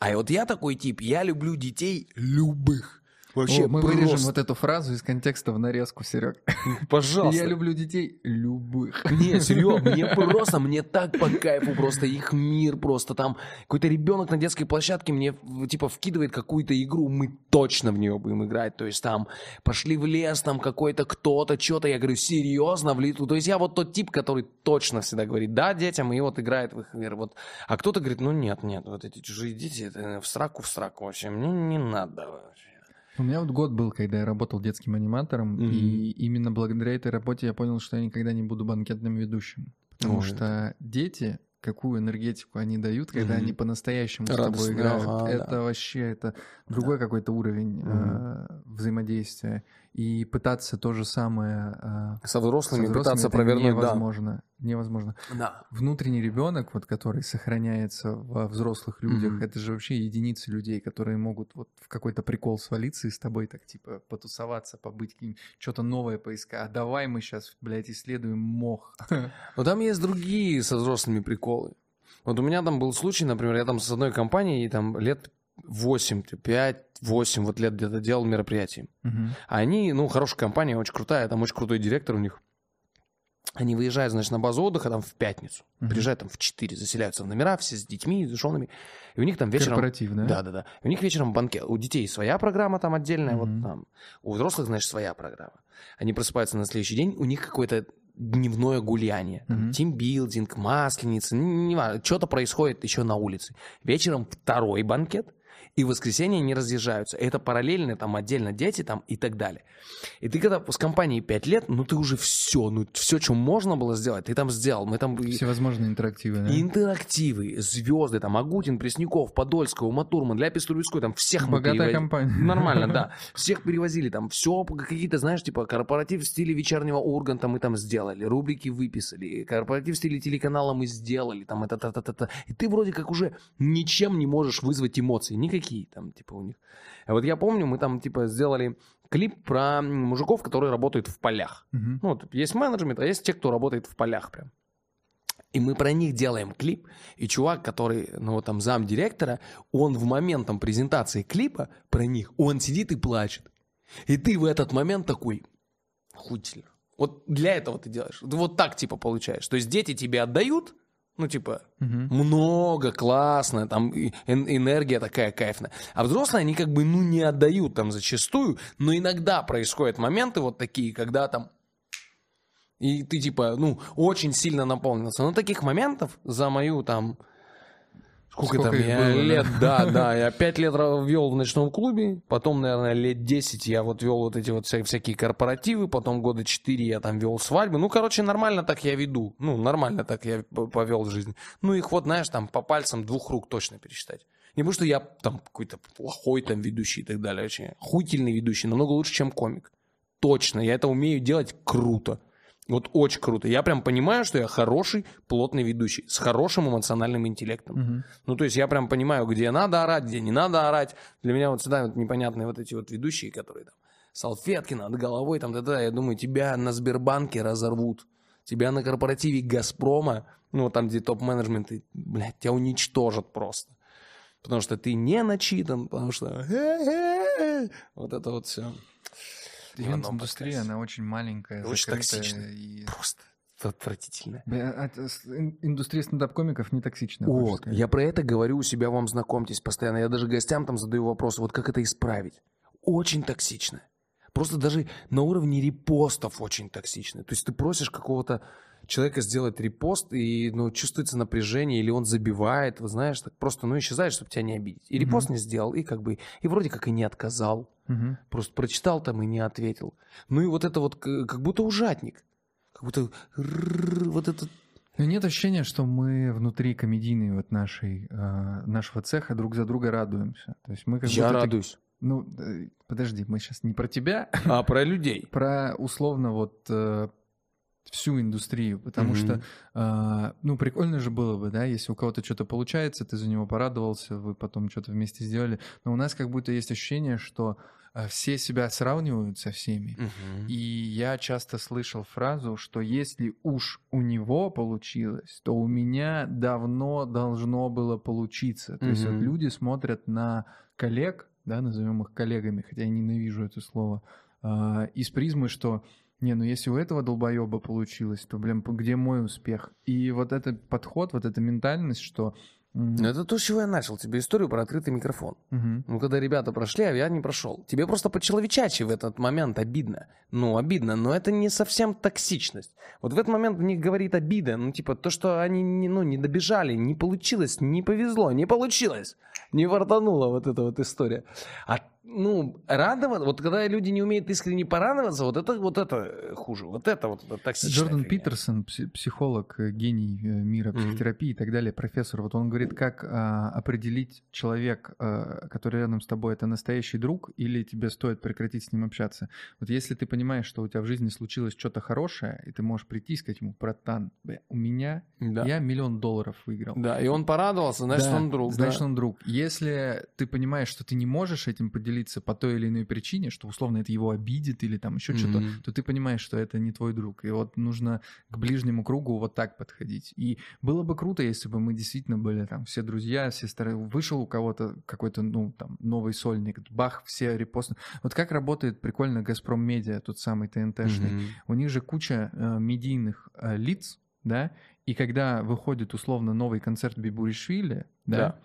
А вот я такой тип, я люблю детей любых. Вообще
О, мы
просто.
вырежем вот эту фразу из контекста в нарезку, Серег.
Пожалуйста.
Я люблю детей любых.
Не, серьезно, мне просто, мне так по кайфу, просто их мир, просто там какой-то ребенок на детской площадке мне типа вкидывает какую-то игру, мы точно в нее будем играть, то есть там пошли в лес, там какой-то кто-то, что-то, я говорю, серьезно, в литу, то есть я вот тот тип, который точно всегда говорит, да, детям, и вот играет в их мир, вот, а кто-то говорит, ну нет, нет, вот эти чужие дети, это в сраку, в сраку вообще, мне не надо вообще.
У меня вот год был, когда я работал детским аниматором,
Мгм.
и именно благодаря этой работе я понял, что я никогда не буду банкетным ведущим. Потому
Ой.
что дети, какую энергетику они дают, когда
Мгм.
они по-настоящему с тобой играют,
ага,
это
да.
вообще это другой какой-то уровень
Мгм.
э, взаимодействия. И пытаться то же самое э,
Со
со
взрослыми,
взрослыми
пытаться провернуть, да.
невозможно. Невозможно.
Да.
Внутренний ребенок, вот который сохраняется во взрослых людях,
Мгм.
это же вообще единицы людей, которые могут вот в какой-то прикол свалиться и с тобой так типа потусоваться, побыть, что-то новое поискать. А давай мы сейчас, блядь, исследуем мох.
Но там есть другие со взрослыми приколы. Вот у меня там был случай, например, я там с одной компанией там лет 8, 5, 8 вот лет где-то делал мероприятий. А они, ну, хорошая компания, очень крутая, там очень крутой директор у них. Они выезжают, значит, на базу отдыха там в пятницу.
Мгм.
Приезжают там в 4, заселяются в номера, все с детьми, с женами. И у них там вечером...
Корпоратив, да?
Да, да, да. У них вечером банкет. У детей своя программа там отдельная,
Мгм.
вот там. У взрослых, значит, своя программа. Они просыпаются на следующий день, у них какое-то дневное гуляние. Там
Мгм.
Тимбилдинг, масленица, не важно. Что-то происходит еще на улице. Вечером второй банкет, и в воскресенье они разъезжаются. Это параллельно, там отдельно дети там и так далее. И ты когда с компанией 5 лет, ну ты уже все, ну все, что можно было сделать, ты там сделал. Мы там
Всевозможные интерактивы, да?
интерактивы, звезды, там, Агутин, Пресняков, Подольского, Матурман, Ляпис Трубецкой, там, всех
Богатая
перевозили.
компания.
Нормально, да. Всех перевозили, там, все, какие-то, знаешь, типа, корпоратив в стиле вечернего Урганта мы там сделали, рубрики выписали, корпоратив в стиле телеканала мы сделали, там, это, та, та, та, та. И ты вроде как уже ничем не можешь вызвать эмоции, никакие там, типа, у них. А вот я помню, мы там, типа, сделали клип про мужиков, которые работают в полях.
Мгм.
Ну, вот есть менеджмент, а есть те, кто работает в полях прям. И мы про них делаем клип, и чувак, который, ну, вот там зам директора, он в момент там презентации клипа про них, он сидит и плачет. И ты в этот момент такой, хутель. Вот для этого ты делаешь. Ты вот так, типа, получаешь. То есть дети тебе отдают, ну, типа,
Мгм.
много, классно, там энергия такая кайфная. А взрослые, они как бы, ну, не отдают там зачастую, но иногда происходят моменты вот такие, когда там и ты типа, ну, очень сильно наполнился. Но таких моментов за мою там... Сколько,
Сколько
там я
было,
лет, да, да, я пять лет вел в ночном клубе, потом, наверное, лет 10 я вот вел вот эти вот вся- всякие корпоративы, потом года 4 я там вел свадьбы. Ну, короче, нормально так я веду. Ну, нормально так я повел жизнь. Ну, их вот, знаешь, там по пальцам двух рук точно пересчитать. Не потому что я там какой-то плохой там ведущий и так далее. Очень охуительный ведущий, намного лучше, чем комик. Точно, я это умею делать круто. Вот очень круто. Я прям понимаю, что я хороший, плотный ведущий, с хорошим эмоциональным интеллектом.
Мгм.
Ну, то есть я прям понимаю, где надо орать, где не надо орать. Для меня вот всегда вот непонятные вот эти вот ведущие, которые там салфетки над головой, там, да-да, я думаю, тебя на Сбербанке разорвут. Тебя на корпоративе Газпрома, ну, там, где топ-менеджмент, блядь, тебя уничтожат просто. Потому что ты не начитан, потому что... Вот это вот все.
Ивент-индустрия, она очень маленькая,
Очень
закрытая
токсичная.
и-
Просто отвратительно.
А Индустрия стендап-комиков не токсичная. хочешь
Вот, я про это говорю у себя, вам знакомьтесь постоянно. Я даже гостям там задаю вопросы, вот как это исправить. Очень токсично. Просто даже на уровне репостов очень токсично. То есть ты просишь какого-то человека сделать репост, и ну, чувствуется напряжение, или он забивает, вы знаешь, так просто ну, исчезает, чтобы тебя не обидеть. И репост
Мгм.
не сделал, и как бы, и вроде как и не отказал.
Мгм.
Просто прочитал там и не ответил. Ну и вот это вот как будто ужатник. Как будто вот это
Но нет ощущения, что мы внутри комедийной вот нашей, э, нашего цеха друг за друга радуемся. То есть мы как
я
будто так-
радуюсь.
Ну, э, подожди, мы сейчас не про тебя,
А про людей.
про условно вот э, всю индустрию, потому
Мгм.
что, э, ну, прикольно же было бы, да, если у кого-то что-то получается, ты за него порадовался, вы потом что-то вместе сделали, но у нас как будто есть ощущение, что э, все себя сравнивают со всеми,
Мгм.
и я часто слышал фразу, что если уж у него получилось, то у меня давно должно было получиться. То есть вот люди смотрят на коллег, да, назовем их коллегами, хотя я ненавижу это слово, а, из призмы, что не, ну если у этого долбоеба получилось, то, блин, где мой успех? И вот этот подход, вот эта ментальность, что...
Ну, это то, с чего я начал тебе историю про открытый микрофон.
мгм,
Ну, когда ребята прошли, а я не прошел. Тебе просто по-человечачьи в этот момент обидно. Ну, обидно, но это не совсем токсичность. Вот в этот момент мне говорит обида. Ну, типа, то, что они не, ну, не добежали, не получилось, не повезло, не получилось. Не вартанула вот эта вот история. А, ну, радоваться, вот когда люди не умеют искренне порадоваться, вот это, вот это хуже. Вот это вот это токсичная
Джордан
фигня.
Питерсон, пси- психолог, э, гений э, мира психотерапии и так далее, профессор, вот он говорит, как а, определить человек, а, который рядом с тобой, это настоящий друг или тебе стоит прекратить с ним общаться. Вот если ты понимаешь, что у тебя в жизни случилось что-то хорошее, и ты можешь прийти и сказать ему, братан, бля, у меня,
Да.
я миллион долларов выиграл.
Да, и он порадовался, значит,
Да,
он друг.
Значит,
да.
он друг. Если ты понимаешь, что ты не можешь этим поделиться веселиться по той или иной причине, что условно это его обидит или там еще что-то,
Мгм.
то ты понимаешь, что это не твой друг. И вот нужно к ближнему кругу вот так подходить. И было бы круто, если бы мы действительно были там все друзья, все старые. Вышел у кого-то какой-то, ну, там, новый сольник, бах, все репосты. Вот как работает прикольно Газпром Медиа, тот самый ТНТшный.
Мгм.
У них же куча э, медийных э, лиц, да, и когда выходит условно новый концерт Бибуришвили, да,
Да.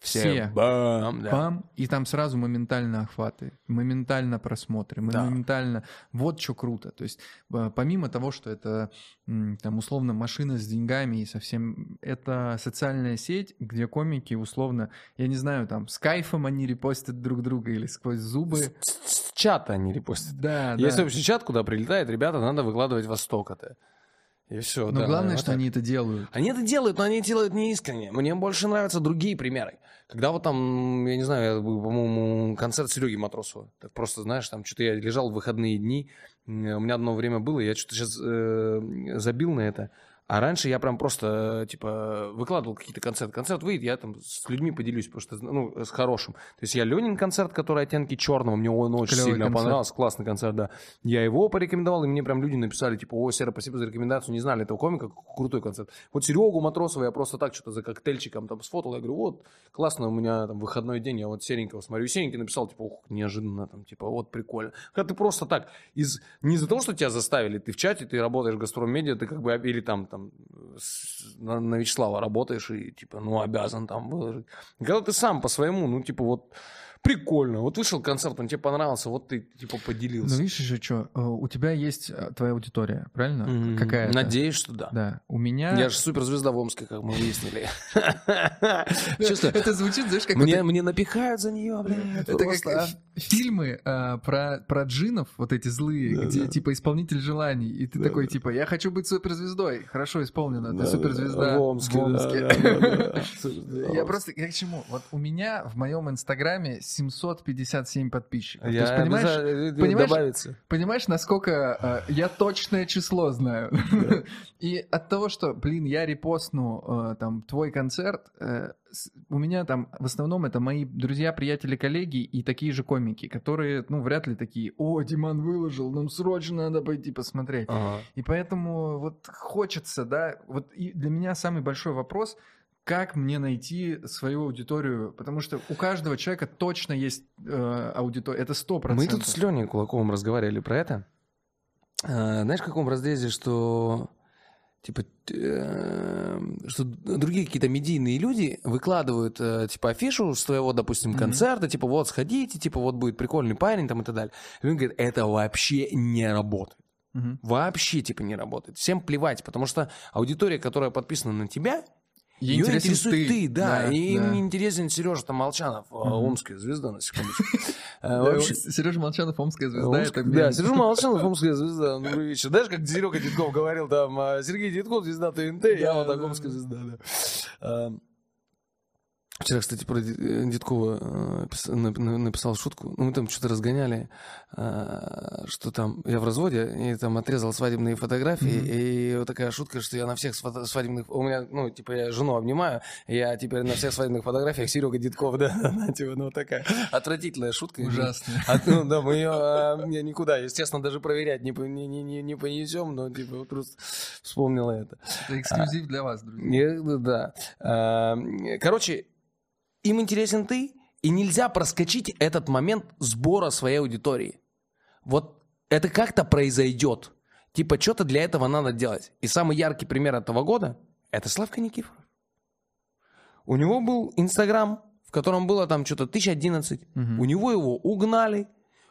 Все,
бам, да.
бам, и там сразу моментально охваты, моментально просмотры,
Да.
моментально... Вот что круто. То есть э, помимо того, что это там условно машина с деньгами и совсем... Это социальная сеть, где комики условно, я не знаю, там с кайфом они репостят друг друга или сквозь зубы.
С, с чата они репостят.
Да,
Есть
да.
общий чат, куда прилетает, ребята, надо выкладывать восток это. И все.
Но главное, что они это делают.
Они это делают, но они делают не искренне. Мне больше нравятся другие примеры. Когда вот там, я не знаю, по-моему, концерт Сереги Матросова. Так просто, знаешь, там что-то я лежал в выходные дни. У меня одно время было, я что-то сейчас забил на это. А раньше я прям просто, э, типа, выкладывал какие-то концерты. Концерт выйдет, я там с людьми поделюсь, потому что, ну, с хорошим. То есть я Ленин концерт, который оттенки черного, мне он очень
Клёвый
сильно
концерт.
понравился, классный концерт, да. Я его порекомендовал, и мне прям люди написали, типа, о, Сера, спасибо за рекомендацию, не знали этого комика, крутой концерт. Вот Серегу Матросова я просто так что-то за коктейльчиком там сфотал, я говорю, вот, классно, у меня там выходной день, я вот Серенького смотрю, и Серенький написал, типа, ух, неожиданно, там, типа, вот, прикольно. Когда ты просто так, из, не из-за того, что тебя заставили, ты в чате, ты работаешь в Газпром Медиа, ты как бы, или там, там, с- на, на Вячеслава работаешь, и, типа, ну, обязан там выложить. Когда ты сам по своему, ну, типа, вот, прикольно, вот вышел концерт, он тебе понравился, вот ты, типа,
Ну,
поделился.
видишь еще что, у тебя есть э, твоя аудитория, правильно?
Мгм.
Какая-то.
Надеюсь, что да.
Да, у меня...
Я же суперзвезда в Омске, как мы выяснили. Честно,
Это звучит, знаешь, как
мне, мне напихают за нее, блядь.
Это как
а.
фильмы а, про, про джинов, вот эти злые, где типа исполнитель желаний, и ты такой типа, я хочу быть суперзвездой. Хорошо исполнено, ты суперзвезда
В Омске,
Я просто, я к чему? Вот у меня в моем инстаграме 757 подписчиков. То
Я
есть, понимаешь,
обязательно-
понимаешь,
добавится.
Понимаешь, насколько э, я точное число знаю. И от того, что, блин, я репостну э, там твой концерт, э, у меня там в основном это мои друзья, приятели, коллеги и такие же комики, которые, ну, вряд ли такие, о, Диман выложил, нам срочно надо пойти посмотреть.
Ага.
И поэтому вот хочется, да, вот и для меня самый большой вопрос, как мне найти свою аудиторию, потому что у каждого человека точно есть э, аудитория, это сто
Мы
процентов.
тут с Леней Кулаковым разговаривали про это. А, Знаешь, в каком разрезе, что типа э, что другие какие-то медийные люди выкладывают э, типа афишу с твоего, допустим, концерта, типа вот сходите, типа вот будет прикольный парень там и так далее. И он говорит, это вообще не работает.
Мгм.
Вообще типа не работает. Всем плевать, потому что аудитория, которая подписана на тебя,
Ей
ее
интересен
интересует ты, да, и им
да.
не интересен Сережа там Молчанов, а,
Мгм.
омская звезда, на секундочку.
Да,
вообще-
Сережа Молчанов, Омская звезда, это
да. Сережа Молчанов, Омская звезда. Ну, Знаешь, как Серега Дедков говорил, там, а, Сергей Дедков, звезда ТНТ, я
Да,
вот так,
да,
Омская
да.
звезда, да. Вчера, кстати, про э, Дедкова э, пис- нап- на- написал шутку. Ну, мы там что-то разгоняли, а, что там я в разводе, и там отрезал свадебные фотографии,
Мгм.
и вот такая шутка, что я на всех свадебных... У меня, ну, типа, я жену обнимаю, я теперь на всех свадебных фотографиях Серега Дедков, да, она, типа, ну, такая отвратительная шутка.
Ужасно.
А, ну, да, мы ее а, не- никуда, естественно, даже проверять не, не, не, не, не понесем, но типа просто вспомнила это.
Это эксклюзив для вас, друзья.
Да. А, короче, им интересен ты, и нельзя проскочить этот момент сбора своей аудитории. Вот это как-то произойдет. Типа, что-то для этого надо делать. И самый яркий пример этого года – это Славка Никифоров. У него был Инстаграм, в котором было там что-то 1011.
Мгм.
У него его угнали.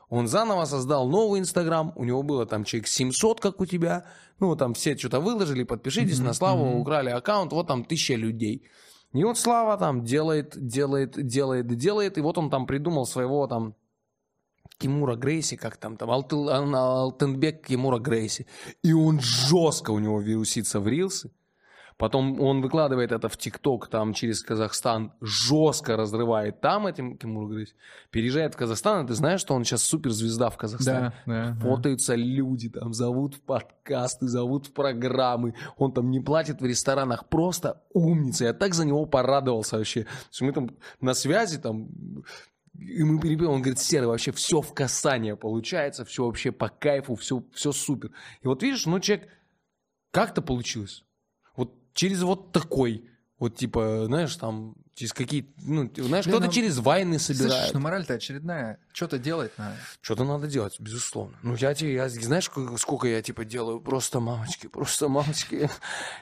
Он заново создал новый Инстаграм. У него было там человек 700, как у тебя. Ну, там все что-то выложили, подпишитесь
Мгм,
на Славу,
мгм.
украли аккаунт, вот там тысяча людей. И вот Слава там делает, делает, делает, делает. И вот он там придумал своего там Тимура Грейси, как там, там Алтыл- Алтенбек Тимура Грейси. И он жестко у него вирусится в рилсы. Потом он выкладывает это в ТикТок там через Казахстан, жестко разрывает там этим Тимур Грейси. Переезжает в Казахстан, и ты знаешь, что он сейчас суперзвезда в Казахстане.
Да, да. да.
Фотаются люди, там зовут в подкасты, зовут в программы. Он там не платит в ресторанах. Просто умница. Я так за него порадовался вообще. То есть мы там на связи, там и мы перепели, он говорит, Серый, вообще все в касание получается, все вообще по кайфу, все, все супер. И вот видишь, ну, человек, как-то получилось. Через вот такой, вот типа, знаешь, там, через какие ну, знаешь, кто-то
ну,
через войны собирает.
Слышишь, ну мораль-то очередная. Что-то делать надо.
Что-то надо делать, безусловно. Ну, я тебе, я, знаешь, сколько я, типа, делаю? Просто мамочки, просто мамочки.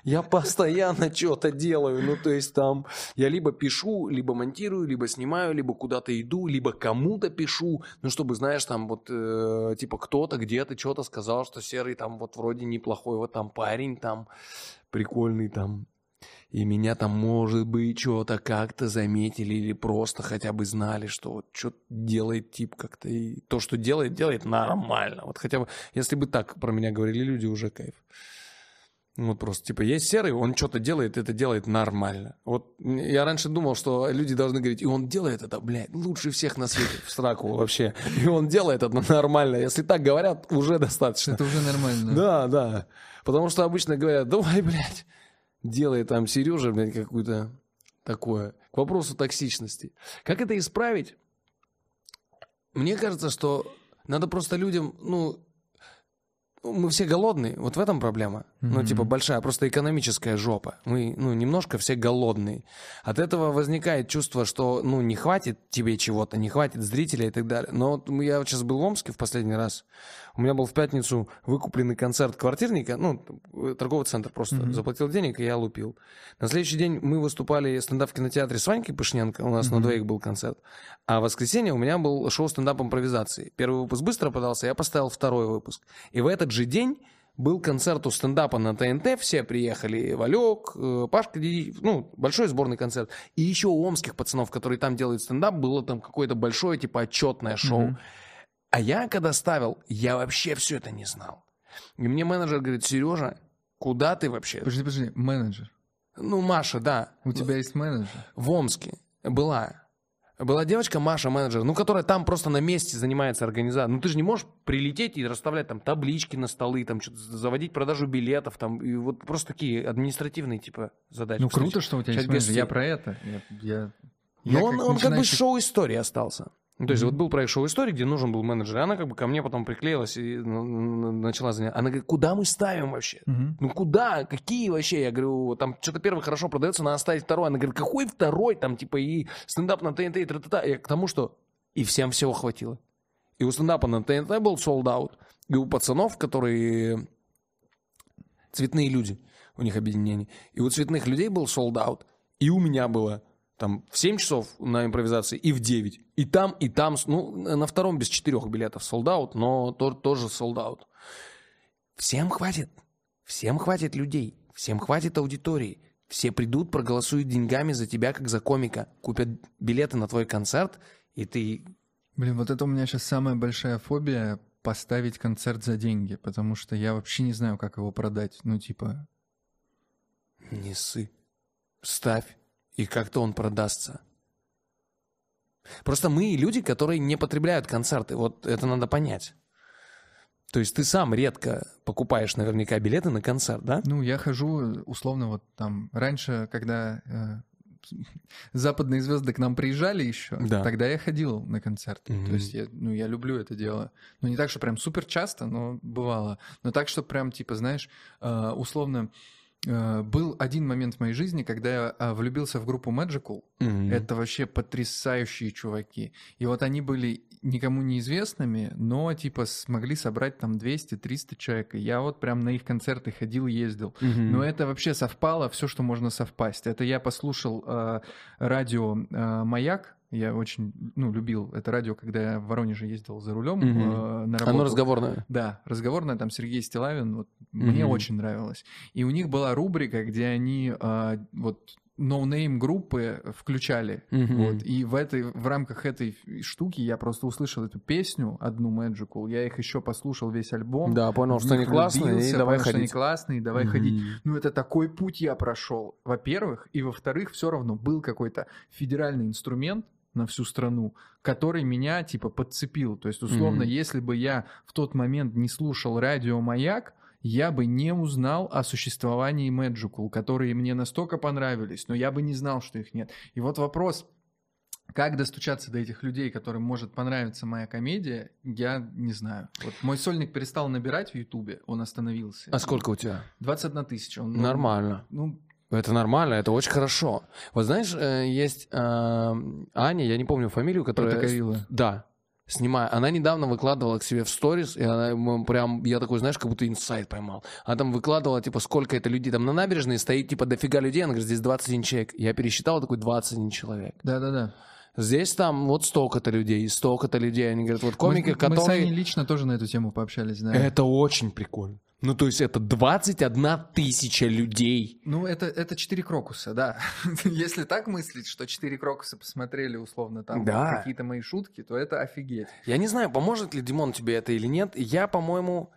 Я постоянно что-то делаю. Ну, то есть там, я либо пишу, либо монтирую, либо снимаю, либо куда-то иду, либо кому-то пишу. Ну, чтобы, знаешь, там вот, э, типа, кто-то где-то что-то сказал, что Серый там вот вроде неплохой, вот там парень там прикольный там и меня там, может быть, что-то как-то заметили или просто хотя бы знали, что вот что делает тип как-то, и то, что делает, делает нормально. Вот хотя бы, если бы так про меня говорили люди, уже кайф. Вот просто, типа, есть серый, он что-то делает, это делает нормально. Вот я раньше думал, что люди должны говорить, и он делает это, блядь, лучше всех на свете, в сраку вообще. И он делает это нормально. Если так говорят, уже достаточно.
Это уже нормально.
Да, да. Потому что обычно говорят, давай, блядь, делает там Сережа, блядь, какую-то такое. К вопросу токсичности. Как это исправить? Мне кажется, что надо просто людям, ну, мы все голодные, вот в этом проблема. Mm-hmm. Ну, типа, большая, просто экономическая жопа. Мы, ну, немножко все голодные. От этого возникает чувство, что, ну, не хватит тебе чего-то, не хватит зрителей и так далее. Но вот я сейчас был в Омске в последний раз. У меня был в пятницу выкупленный концерт квартирника, ну, торговый центр просто mm-hmm. заплатил денег, и я лупил. На следующий день мы выступали стендап в кинотеатре с Ванькой Пышненко, у нас mm-hmm. на двоих был концерт. А в воскресенье у меня был шоу стендап импровизации. Первый выпуск быстро подался, я поставил второй выпуск. И в этот же день был концерт у стендапа на ТНТ, все приехали, Валек, э, Пашка ну, большой сборный концерт. И еще у омских пацанов, которые там делают стендап, было там какое-то большое, типа, отчетное шоу. Mm-hmm. А я, когда ставил, я вообще все это не знал. И мне менеджер говорит, Сережа, куда ты вообще?
Подожди, подожди, менеджер?
Ну, Маша, да.
У тебя есть менеджер?
В Омске была. Была девочка Маша, менеджер, ну, которая там просто на месте занимается организацией. Ну, ты же не можешь прилететь и расставлять там таблички на столы, там что-то заводить продажу билетов, там, и вот просто такие административные, типа, задачи.
Ну, круто, что у тебя есть менеджер. Я про это. Я, я,
Но я он, как он как бы шоу истории остался. Ну, то есть mm-hmm. вот был проект шоу-истории, где нужен был менеджер, и она как бы ко мне потом приклеилась и начала заниматься. Она говорит, куда мы ставим вообще? Mm-hmm. Ну куда? Какие вообще? Я говорю, там что-то первый хорошо продается, надо ставить второй. Она говорит, какой второй? Там типа и стендап на ТНТ, и тра-та-та. Я к тому, что и всем всего хватило. И у стендапа на ТНТ был sold out, и у пацанов, которые цветные люди, у них объединение, и у цветных людей был sold out, и у меня было там в 7 часов на импровизации и в 9. И там, и там, ну, на втором без четырех билетов солдат, но то, тоже солдат. Всем хватит. Всем хватит людей. Всем хватит аудитории. Все придут, проголосуют деньгами за тебя, как за комика. Купят билеты на твой концерт, и ты...
Блин, вот это у меня сейчас самая большая фобия поставить концерт за деньги, потому что я вообще не знаю, как его продать. Ну, типа...
Не ссы. Ставь и как-то он продастся. Просто мы люди, которые не потребляют концерты. Вот это надо понять. То есть ты сам редко покупаешь наверняка билеты на концерт, да?
Ну, я хожу условно вот там раньше, когда э, западные звезды к нам приезжали еще, да. тогда я ходил на концерты. Mm-hmm. То есть я, ну, я люблю это дело. Ну, не так, что прям супер часто, но бывало. Но так, что прям, типа, знаешь, э, условно Э, был один момент в моей жизни, когда я а, влюбился в группу Magical. Mm-hmm. Это вообще потрясающие чуваки. И вот они были никому неизвестными, но типа смогли собрать там 200-300 человек. И я вот прям на их концерты ходил, ездил. Mm-hmm. Но это вообще совпало, все, что можно совпасть. Это я послушал э, радио э, «Маяк», я очень, ну, любил это радио, когда я в Воронеже ездил за рулем угу. э, на работу.
Оно разговорное.
Да, разговорное, там Сергей Стилавин, вот, угу. мне очень нравилось. И у них была рубрика, где они э, вот no-name группы включали. Mm-hmm. Вот, и в, этой, в рамках этой штуки я просто услышал эту песню, одну Magical, я их еще послушал весь альбом.
Да, понял, что они классные, и давай понял, ходить. что они
классные, давай mm-hmm. ходить. Ну, это такой путь я прошел, во-первых, и во-вторых, все равно был какой-то федеральный инструмент, на всю страну, который меня типа подцепил. То есть, условно, mm-hmm. если бы я в тот момент не слушал радио Маяк, я бы не узнал о существовании Magical, которые мне настолько понравились, но я бы не знал, что их нет. И вот вопрос, Как достучаться до этих людей, которым может понравиться моя комедия, я не знаю. Вот мой сольник перестал набирать в Ютубе, он остановился.
А сколько у тебя?
21 тысяча. Он, ну,
Нормально.
Ну,
Это нормально, это очень хорошо. Вот знаешь, э, есть э, Аня, я не помню фамилию, которая...
Протокорила.
Да, снимаю. Она недавно выкладывала к себе в сторис, и она прям, я такой, знаешь, как будто инсайт поймал. Она там выкладывала, типа, сколько это людей. Там на набережной стоит, типа, дофига людей. Она говорит, здесь 21 человек. Я пересчитал, такой, 21 человек.
Да-да-да.
Здесь там вот столько-то людей, и столько-то людей. Они говорят, вот комики,
мы, мы с
которые...
Аней лично тоже на эту тему пообщались, да.
Это очень прикольно. Ну, то есть это 21 тысяча людей.
Ну, это, это четыре крокуса, да. Если так мыслить, что четыре крокуса посмотрели условно там
Да.
какие-то мои шутки, то это офигеть.
Я не знаю, поможет ли Димон тебе это или нет. Я, по-моему...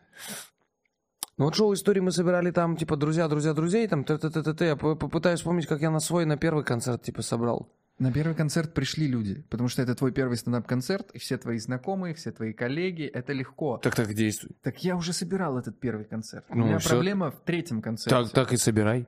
Ну вот шоу истории мы собирали там, типа, друзья, друзья, друзей, там, т т т т Я по- попытаюсь вспомнить, как я на свой, на первый концерт, типа, собрал.
На первый концерт пришли люди, потому что это твой первый стендап-концерт, и все твои знакомые, все твои коллеги, это легко.
Так, так, действуй.
Так я уже собирал этот первый концерт.
Ну,
У меня
всё.
проблема в третьем концерте.
Так, так и собирай.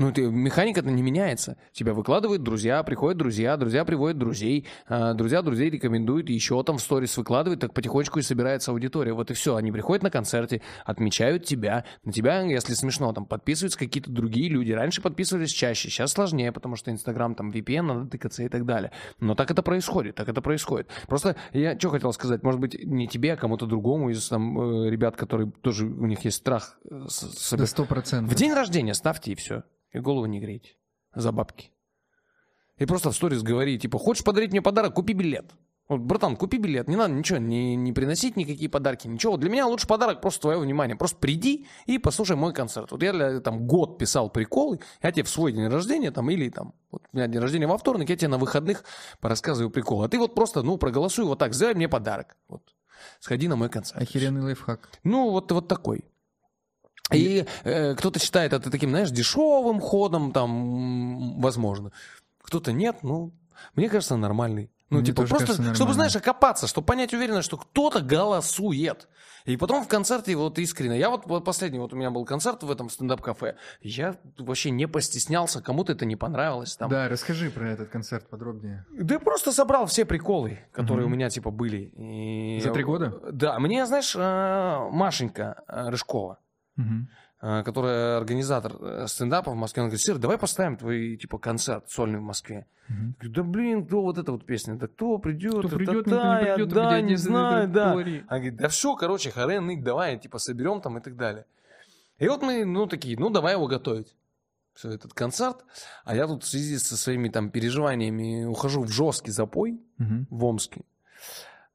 Ну, ты, механика-то не меняется. Тебя выкладывают друзья, приходят друзья, друзья приводят друзей, а, друзья друзей рекомендуют, еще там в сторис выкладывают, так потихонечку и собирается аудитория. Вот и все. Они приходят на концерте, отмечают тебя. На тебя, если смешно, там подписываются какие-то другие люди. Раньше подписывались чаще, сейчас сложнее, потому что Инстаграм, там, VPN, надо тыкаться и так далее. Но так это происходит, так это происходит. Просто я что хотел сказать, может быть, не тебе, а кому-то другому из там э, ребят, которые тоже, у них есть страх э,
Да сто процентов.
в день рождения ставьте и все. И голову не грейте. За бабки. И просто в сторис говори, типа, хочешь подарить мне подарок, купи билет. Вот, братан, купи билет, не надо ничего, не, не приносить никакие подарки, ничего. Для меня лучше подарок просто твое внимание. Просто приди и послушай мой концерт. Вот я для, там год писал приколы, я тебе в свой день рождения там или там, вот у меня день рождения во вторник, я тебе на выходных порассказываю приколы. А ты вот просто, ну, проголосуй вот так, сделай мне подарок. Вот. Сходи на мой концерт.
Охеренный лайфхак.
Ну, вот, вот такой. И э, кто-то считает это таким, знаешь, дешевым ходом, там, возможно. Кто-то нет, ну, мне кажется, нормальный. Ну,
Мне
типа, просто,
кажется,
чтобы, знаешь, окопаться, чтобы понять уверенно, что кто-то голосует. И потом в концерте вот искренне. Я вот, вот последний, вот у меня был концерт в этом стендап-кафе. Я вообще не постеснялся, кому-то это не понравилось. Там.
Да, расскажи про этот концерт подробнее.
Да я просто собрал все приколы, которые
Мгм.
у меня, типа, были. И-
За три года?
Да, мне, знаешь, э, Машенька э, Рыжкова, Э, которая организатор э, стендапа в Москве, она говорит, Сир, давай поставим твой, типа, концерт сольный в Москве. Я говорю, да блин, кто вот эта вот песня? Да кто придет?
Кто придет,
да,
никто не
я-
придет,
да, не знаю, да. Она говорит, да все, короче, харен, нык, давай, типа, соберем там и так далее. И вот мы, ну, такие, ну, давай его готовить. Все, этот концерт. А я тут в связи со своими там переживаниями ухожу в жесткий запой
Мгм.
в Омске.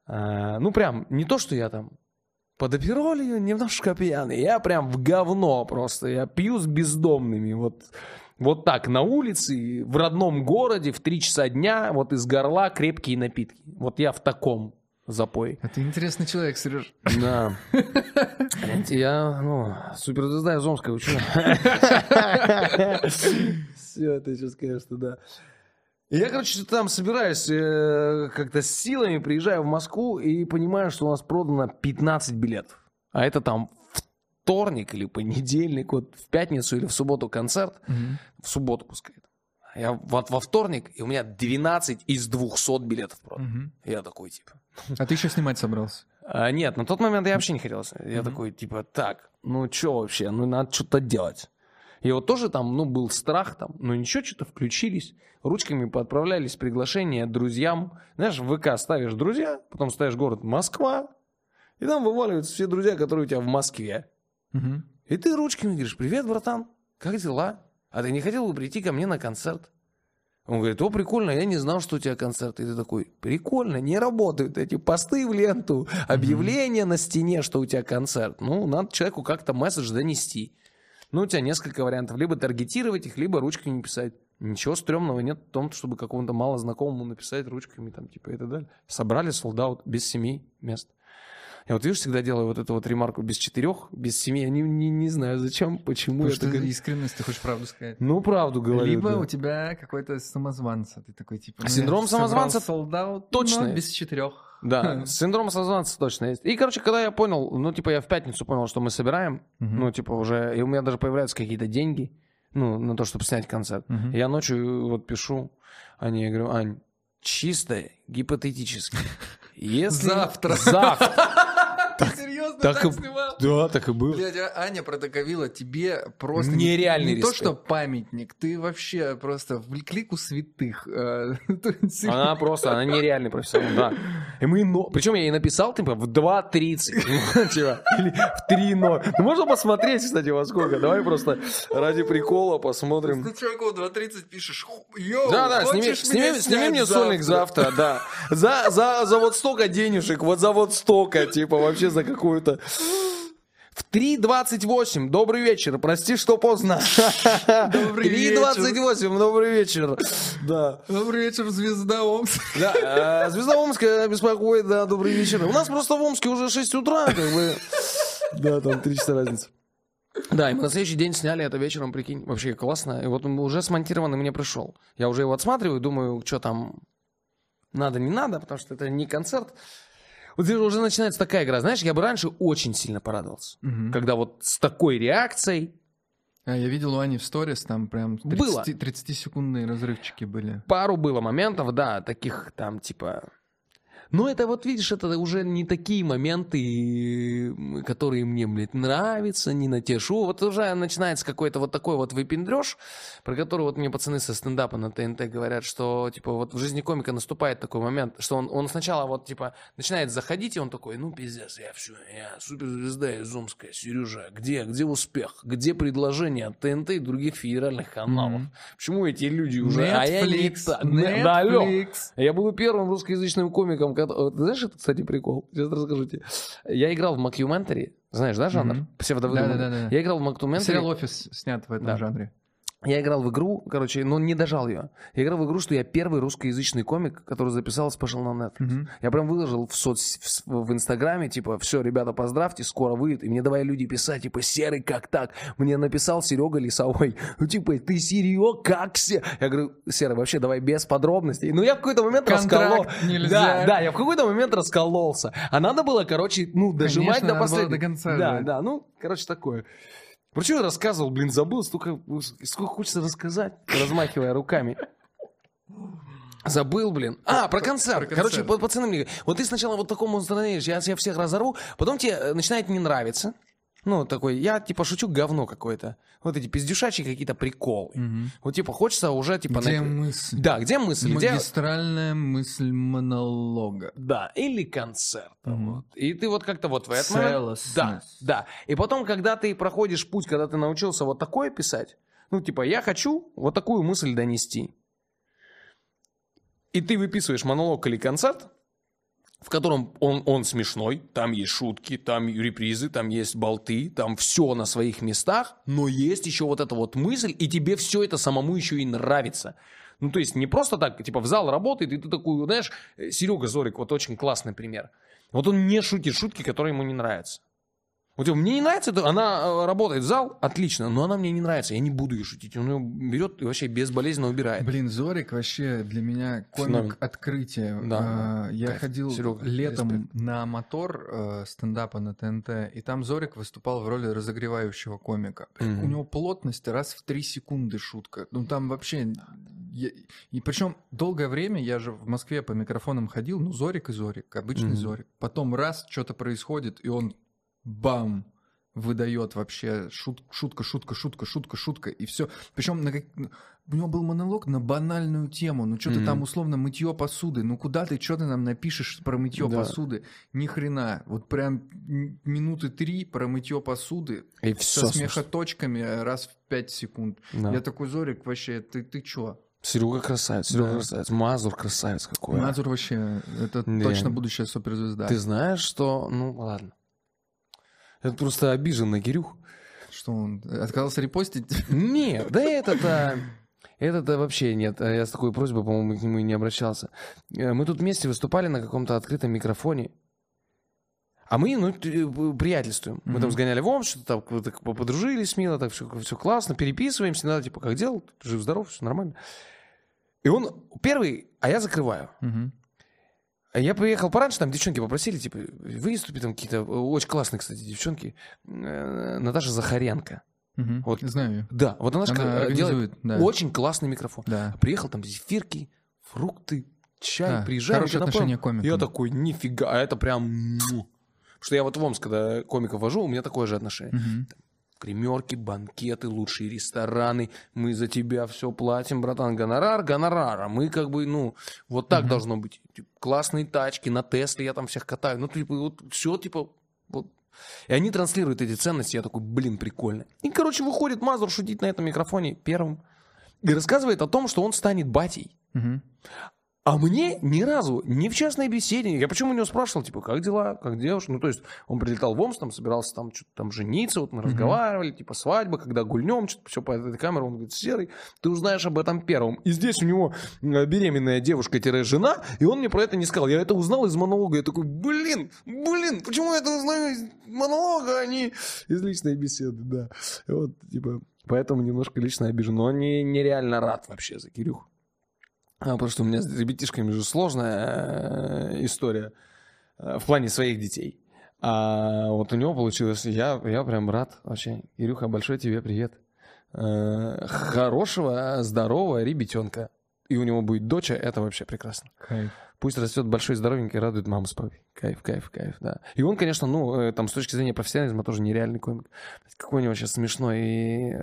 А, ну, прям, не то, что я там под оперолью немножко пьяный. Я прям в говно просто. Я пью с бездомными. Вот, вот так, на улице, в родном городе, в 3 часа дня, вот из горла крепкие напитки. Вот я в таком запой.
А ты интересный человек, Сереж.
Да. Я, ну, суперзвезда из Омска учу. Все, ты сейчас скажешь, что да. И я, короче, там собираюсь э, как-то с силами, приезжаю в Москву и понимаю, что у нас продано 15 билетов. А это там вторник или понедельник, вот в пятницу или в субботу концерт.
Мгм.
В субботу пускай. Я вот во вторник, и у меня 12 из 200 билетов продано.
Мгм.
Я такой, типа,
А ты еще снимать собрался?
а, нет, на тот момент я вообще не хотел. Я
Мгм.
такой, типа, так, ну что вообще, ну надо что-то делать. И вот тоже там, ну, был страх там, но ничего, что-то включились, ручками поотправлялись приглашения друзьям. Знаешь, в ВК ставишь друзья, потом ставишь город Москва, и там вываливаются все друзья, которые у тебя в Москве.
Мгм.
И ты ручками говоришь, привет, братан, как дела? А ты не хотел бы прийти ко мне на концерт? Он говорит, о, прикольно, я не знал, что у тебя концерт. И ты такой, прикольно, не работают эти посты в ленту, объявления на стене, что у тебя концерт. Ну, надо человеку как-то месседж донести. Ну, у тебя несколько вариантов. Либо таргетировать их, либо ручками писать. Ничего стрёмного нет в том, чтобы какому-то мало знакомому написать ручками там, типа, и так далее. Собрали солдат без семи мест. Я вот, видишь, всегда делаю вот эту вот ремарку без четырех, без семи. Я не, не, не знаю, зачем, почему
Потому
я
что
говорю.
искренность, ты хочешь правду сказать.
Ну, правду говорю.
Либо
да.
у тебя какой-то самозванца. Ты такой, типа... ну,
Синдром
собрал
самозванца
солдат,
точно
без четырех.
Да, синдром самозванца точно есть. И, короче, когда я понял, ну, типа, я в пятницу понял, что мы собираем, ну, типа, уже, и у меня даже появляются какие-то деньги, ну, на то, чтобы снять концерт. Я ночью вот пишу Ане, я говорю, Ань, чисто гипотетически. Если...
Завтра.
Завтра.
Ты серьезно
так
так
и-
снимал?
Да, так и было.
Блядь, а Аня Протоковила тебе просто не-
Нереальный
не, то,
респект.
что памятник, ты вообще просто в клику святых. э, то
Она просто, она нереальный профессионал, да. И мы, но... Причем я ей написал, типа, в 2.30, типа, или в 3.0. Ну, можно посмотреть, кстати, во сколько. Давай просто ради прикола посмотрим.
Ты чуваку 2.30 пишешь, «Ху, йоу,
Да, да, сними, сними, сними мне сольник завтра, да. За, за, за вот столько денежек, вот за вот столько, типа, вообще за какую-то... В 3.28, добрый вечер, прости, что поздно.
Добрый
3.28, добрый вечер. Да.
Добрый вечер, звезда Омск.
Да, э, Звезда Омска беспокоит, да, добрый вечер. У нас просто в Омске уже 6 утра, как бы. Да, там 3 часа разница. Да, и мы на следующий день сняли это вечером, прикинь. Вообще классно. И вот он уже смонтированный мне пришел. Я уже его отсматриваю, думаю, что там надо, не надо, потому что это не концерт. Вот здесь уже начинается такая игра. Знаешь, я бы раньше очень сильно порадовался. Когда вот с такой реакцией
А, я видел у Ани в сторис, там прям
Было.
30 30-секундные разрывчики были.
пару было моментов, да, таких там типа... Но это вот, видишь, это уже не такие моменты, которые мне, блядь, нравятся, не на те шоу. Вот уже начинается какой-то вот такой вот выпендреж, про который вот мне пацаны со стендапа на ТНТ говорят, что, типа, вот в жизни комика наступает такой момент, что он, он сначала вот, типа, начинает заходить, и он такой, ну, пиздец, я все, я суперзвезда из Омска, Сережа, где, где успех, где предложение от ТНТ и других федеральных каналов?
Мгм.
Почему эти люди уже... а я не
Netflix,
да, алло.
Netflix.
Я был первым русскоязычным комиком. Ты знаешь, это, кстати, прикол? Сейчас расскажу тебе. Я играл в Макюментари. Знаешь, да, жанр?
Мгм.
Псевдовыдуманный.
Да-да-да-да.
Я играл в Макюментари.
Сериал «Офис» снят в этом
Да.
жанре.
Я играл в игру, короче, но не дожал ее. Я играл в игру, что я первый русскоязычный комик, который записал special на Netflix.
Мгм.
Я прям выложил в, соц... в, в Инстаграме, типа, все, ребята, поздравьте, скоро выйдет. И мне давай люди писать, типа, Серый, как так? Мне написал Серега Лисовой. Ну, типа, ты Серега, как все? Я говорю, Серый, вообще давай без подробностей. Ну, я в какой-то момент
Контракт
расколол.
нельзя.
Да, да, я в какой-то момент раскололся. А надо было, короче, ну, дожимать
Конечно,
до последнего.
до конца
Да,
жать.
да, ну, короче, такое. Про что я рассказывал, блин, забыл, столько, сколько хочется рассказать, размахивая руками. Забыл, блин. А, про концерт.
про
Короче,
концерт.
па- пацаны мне говорят, вот ты сначала вот такому становишься, я тебя всех разорву, потом тебе э, начинает не нравиться. Ну, такой, я типа шучу говно какое-то. Вот эти пиздюшачьи какие-то приколы.
Мгм.
Вот типа хочется уже типа...
Где
напи-
мысль?
Да, где мысль? Где...
Магистральная мысль монолога.
Да, или концерт.
Мгм.
Вот. И ты вот как-то вот в момент...
Целостность.
Да, да. И потом, когда ты проходишь путь, когда ты научился вот такое писать, ну, типа, я хочу вот такую мысль донести. И ты выписываешь монолог или концерт, в котором он, он смешной, там есть шутки, там репризы, там есть болты, там все на своих местах, но есть еще вот эта вот мысль, и тебе все это самому еще и нравится. Ну, то есть не просто так, типа, в зал работает, и ты такой, знаешь, Серега Зорик, вот очень классный пример. Вот он не шутит шутки, которые ему не нравятся. Вот мне не нравится, она э, работает в зал, отлично, но она мне не нравится, я не буду ее шутить. Он ее берет и вообще безболезненно убирает.
Блин, Зорик вообще для меня комик открытия.
Да.
А, Я
Кайф.
ходил
Серега,
летом
респект.
на мотор э, стендапа на ТНТ, и там Зорик выступал в роли разогревающего комика.
Мгм.
У него плотность раз в три секунды шутка. Ну там вообще... я- И причем долгое время я же в Москве по микрофонам ходил, ну Зорик и Зорик, обычный
Мгм.
Зорик. Потом раз что-то происходит, и он бам! выдает вообще шут- шутка, шутка, шутка, шутка, шутка, и все. Причем на как- у него был монолог на банальную тему. Ну, что-то
Мгм.
там условно мытье посуды. Ну, куда ты, что ты нам напишешь про мытье
Да.
посуды? Ни хрена. Вот прям минуты три про мытье посуды
И
со
все.
смехоточками раз в пять секунд.
Да.
Я такой, Зорик, вообще, ты, ты чё?
Серега красавец, Серега
Да.
красавец. Мазур красавец какой.
Мазур вообще, это
Да.
точно будущая суперзвезда.
Ты знаешь, что... Ну, ладно. Это просто обижен на Кирюх.
Что он, отказался репостить?
Нет, да это-то... Это-то вообще нет. Я с такой просьбой, по-моему, к нему и не обращался. Э, Мы тут вместе выступали на каком-то открытом микрофоне. А мы, ну, э, приятельствуем. Мы там
Мгм.
сгоняли в Омск, что-то так, подружились мило, так все, все классно, переписываемся, надо, типа, как дел, жив-здоров, все нормально. И он первый, а я закрываю.
Мгм.
А Я приехал пораньше, там девчонки попросили, типа, выступи, там какие-то, э, очень классные, кстати, девчонки. Э, Наташа Захаренко.
Мгм.
Вот.
Знаю ее.
Да, вот она,
Она
э, делает
да.
очень классный микрофон.
Да.
Приехал там зефирки, фрукты, чай,
Да,
приезжаем.
хорошее отношение к комикам.
Я такой, нифига, а это прям... му. Потому что я вот в Омск, когда комиков вожу, у меня такое же отношение.
Мгм.
Гримерки, банкеты, лучшие рестораны. Мы за тебя все платим, братан. Гонорар, гонорар. А мы как бы, ну, вот так
Мгм.
должно быть. Типа, классные тачки, на Тесле я там всех катаю. Ну, типа, вот все, типа, вот. И они транслируют эти ценности. Я такой, блин, прикольно. И, короче, выходит Мазур шутить на этом микрофоне первым. И рассказывает о том, что он станет батей.
Мгм.
А мне ни разу, ни в частной беседе, я почему у него спрашивал, типа, как дела, как девушка? Ну, то есть он прилетал в Омск, там собирался там что-то там жениться, вот мы
Мгм.
разговаривали, типа, свадьба, когда гульнем, что-то все по этой камере, он говорит, Серый, ты узнаешь об этом первым. И здесь у него э, беременная девушка-жена, и он мне про это не сказал. Я это узнал из монолога, я такой, блин, блин, почему я это узнаю из монолога, а не из личной беседы, да. Вот, типа, поэтому немножко лично обижен, но не, нереально рад вообще за Кирюху. А, потому что у меня с ребятишками же сложная э, история э, в плане своих детей. А вот у него получилось, я, я прям рад вообще. Ирюха, большой тебе привет. Э, Хорошего, здорового ребятенка. И у него будет доча, это вообще прекрасно.
Кайф.
Пусть растет большой, здоровенький, радует маму с папой. Кайф, кайф, кайф, да. И он, конечно, ну, там, с точки зрения профессионализма, тоже нереальный комик. Какой у него сейчас смешной. И,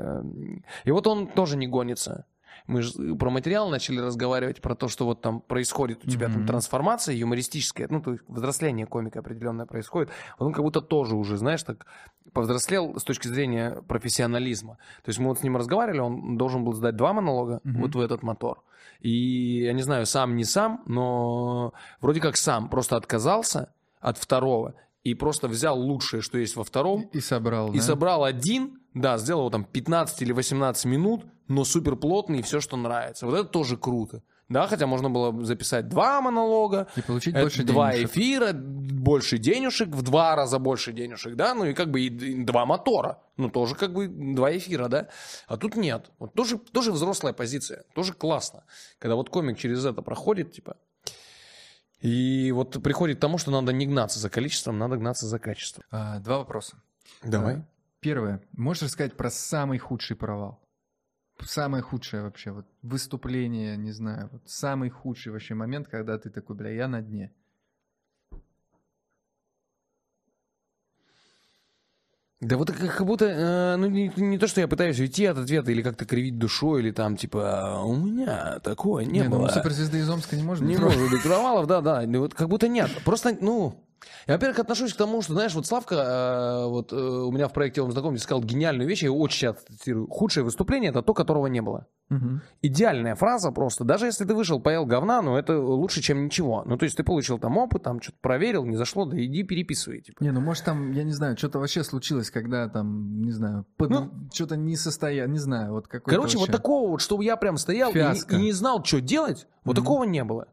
и вот он тоже не гонится. Мы же про материал начали разговаривать, про то, что вот там происходит у тебя там
Мгм.
трансформация юмористическая, ну, то есть взросление комика определенное происходит. Он как будто тоже уже, знаешь, так повзрослел с точки зрения профессионализма. То есть мы вот с ним разговаривали, он должен был сдать два монолога
Мгм.
вот в этот мотор. И я не знаю, сам не сам, но вроде как сам просто отказался от второго и просто взял лучшее, что есть во втором,
И собрал,
и
да?
собрал один, да, сделал его там 15 или 18 минут, но супер плотный и все, что нравится. Вот это тоже круто. Да, хотя можно было записать два монолога,
И получить
это
больше
два
денежек.
эфира, больше денежек, в два раза больше денежек, да, ну и как бы и, два мотора, ну тоже как бы два эфира, да, а тут нет, вот тоже, тоже взрослая позиция, тоже классно, когда вот комик через это проходит, типа, и вот приходит к тому, что надо не гнаться за количеством, надо гнаться за качеством.
А, Два вопроса.
Давай.
А, Первое. Можешь рассказать про самый худший провал? Самое худшее вообще, вот выступление, не знаю, вот самый худший вообще момент, когда ты такой, бля, я на дне.
Да вот как, будто, э, ну не, не то, что я пытаюсь уйти от ответа или как-то кривить душой, или там типа, «А у меня такое не,
Не, ну
было.
суперзвезды из Омска не может
Не
быть.
может быть провалов, да, да. Ну, Вот как будто нет. Просто, ну, я, во-первых, отношусь к тому, что, знаешь, вот Славка, э, вот э, у меня в проекте «Он знакомый» сказал гениальную вещь, я очень часто цитирую. Худшее выступление – это то, которого не было.
Мгм.
Идеальная фраза просто. Даже если ты вышел, поел говна, ну, это лучше, чем ничего. Ну, то есть ты получил там опыт, там что-то проверил, не зашло, да иди переписывай. Типа.
Не, ну может там, я не знаю, что-то вообще случилось, когда там, не знаю, под-
Ну,
что-то не состоя, не знаю, вот какой-то
Короче, вот
вообще-
такого вот, чтобы я прям стоял и, и не знал, что делать, вот
Мгм.
такого не было.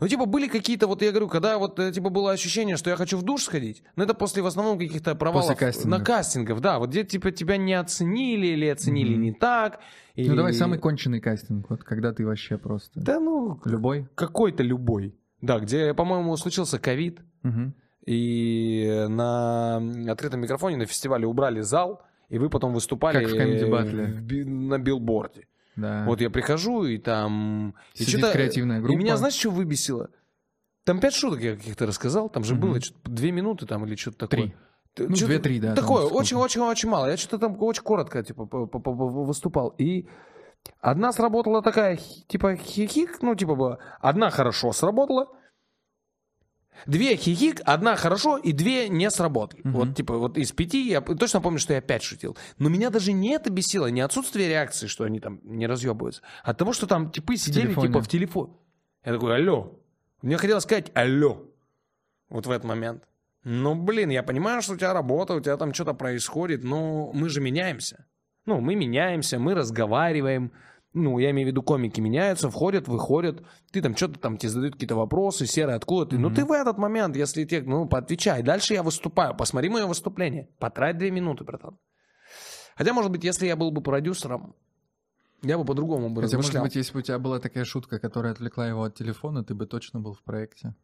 Ну, типа, были какие-то, вот я говорю, когда вот, э, типа, было ощущение, что я хочу в душ сходить, но это после, в основном, каких-то провалов
кастингов.
на кастингов, да, вот где, типа, тебя не оценили или оценили
Мгм.
не так.
Ну
или-
давай самый конченый кастинг, вот когда ты вообще просто...
Да, ну,
Любой?
какой-то любой. Да, где, по-моему, случился ковид,
Мгм.
и на открытом микрофоне на фестивале убрали зал, и вы потом выступали
Как в
на билборде.
Да.
Вот я прихожу, и там... И
Сидит
чё-то-
креативная группа.
И меня, знаешь, что выбесило? Там пять шуток я каких-то рассказал, там же
Мгм.
было что-то две минуты там или что-то такое.
Три. Ну, две-три, да,
Такое, очень-очень-очень мало. Я что-то там очень коротко, типа, выступал. И одна сработала такая, типа, хихик, ну, типа, была. Одна хорошо сработала, Две хихик, одна хорошо и две не сработали.
Мгм.
Вот, типа, вот из пяти я точно помню, что я пять шутил. Но меня даже не это бесило, не отсутствие реакции, что они там не разъебываются, а от того, что там типы сидели,
телефоне.
типа, в телефон. Я такой, алло. Мне хотелось сказать алло. Вот в этот момент. Ну, блин, я понимаю, что у тебя работа, у тебя там что-то происходит, но мы же меняемся. Ну, мы меняемся, мы разговариваем. Ну, я имею в виду, комики меняются, входят, выходят. Ты там что-то там, тебе задают какие-то вопросы, серый, откуда ты? Ну,
Мгм.
ты в этот момент, если тебе, ну, поотвечай. Дальше я выступаю. Посмотри мое выступление. Потрать две минуты, братан. Хотя, может быть, если я был бы продюсером, я бы по-другому бы
Хотя, может
размышлял.
быть, если бы у тебя была такая шутка, которая отвлекла его от телефона, ты бы точно был в проекте.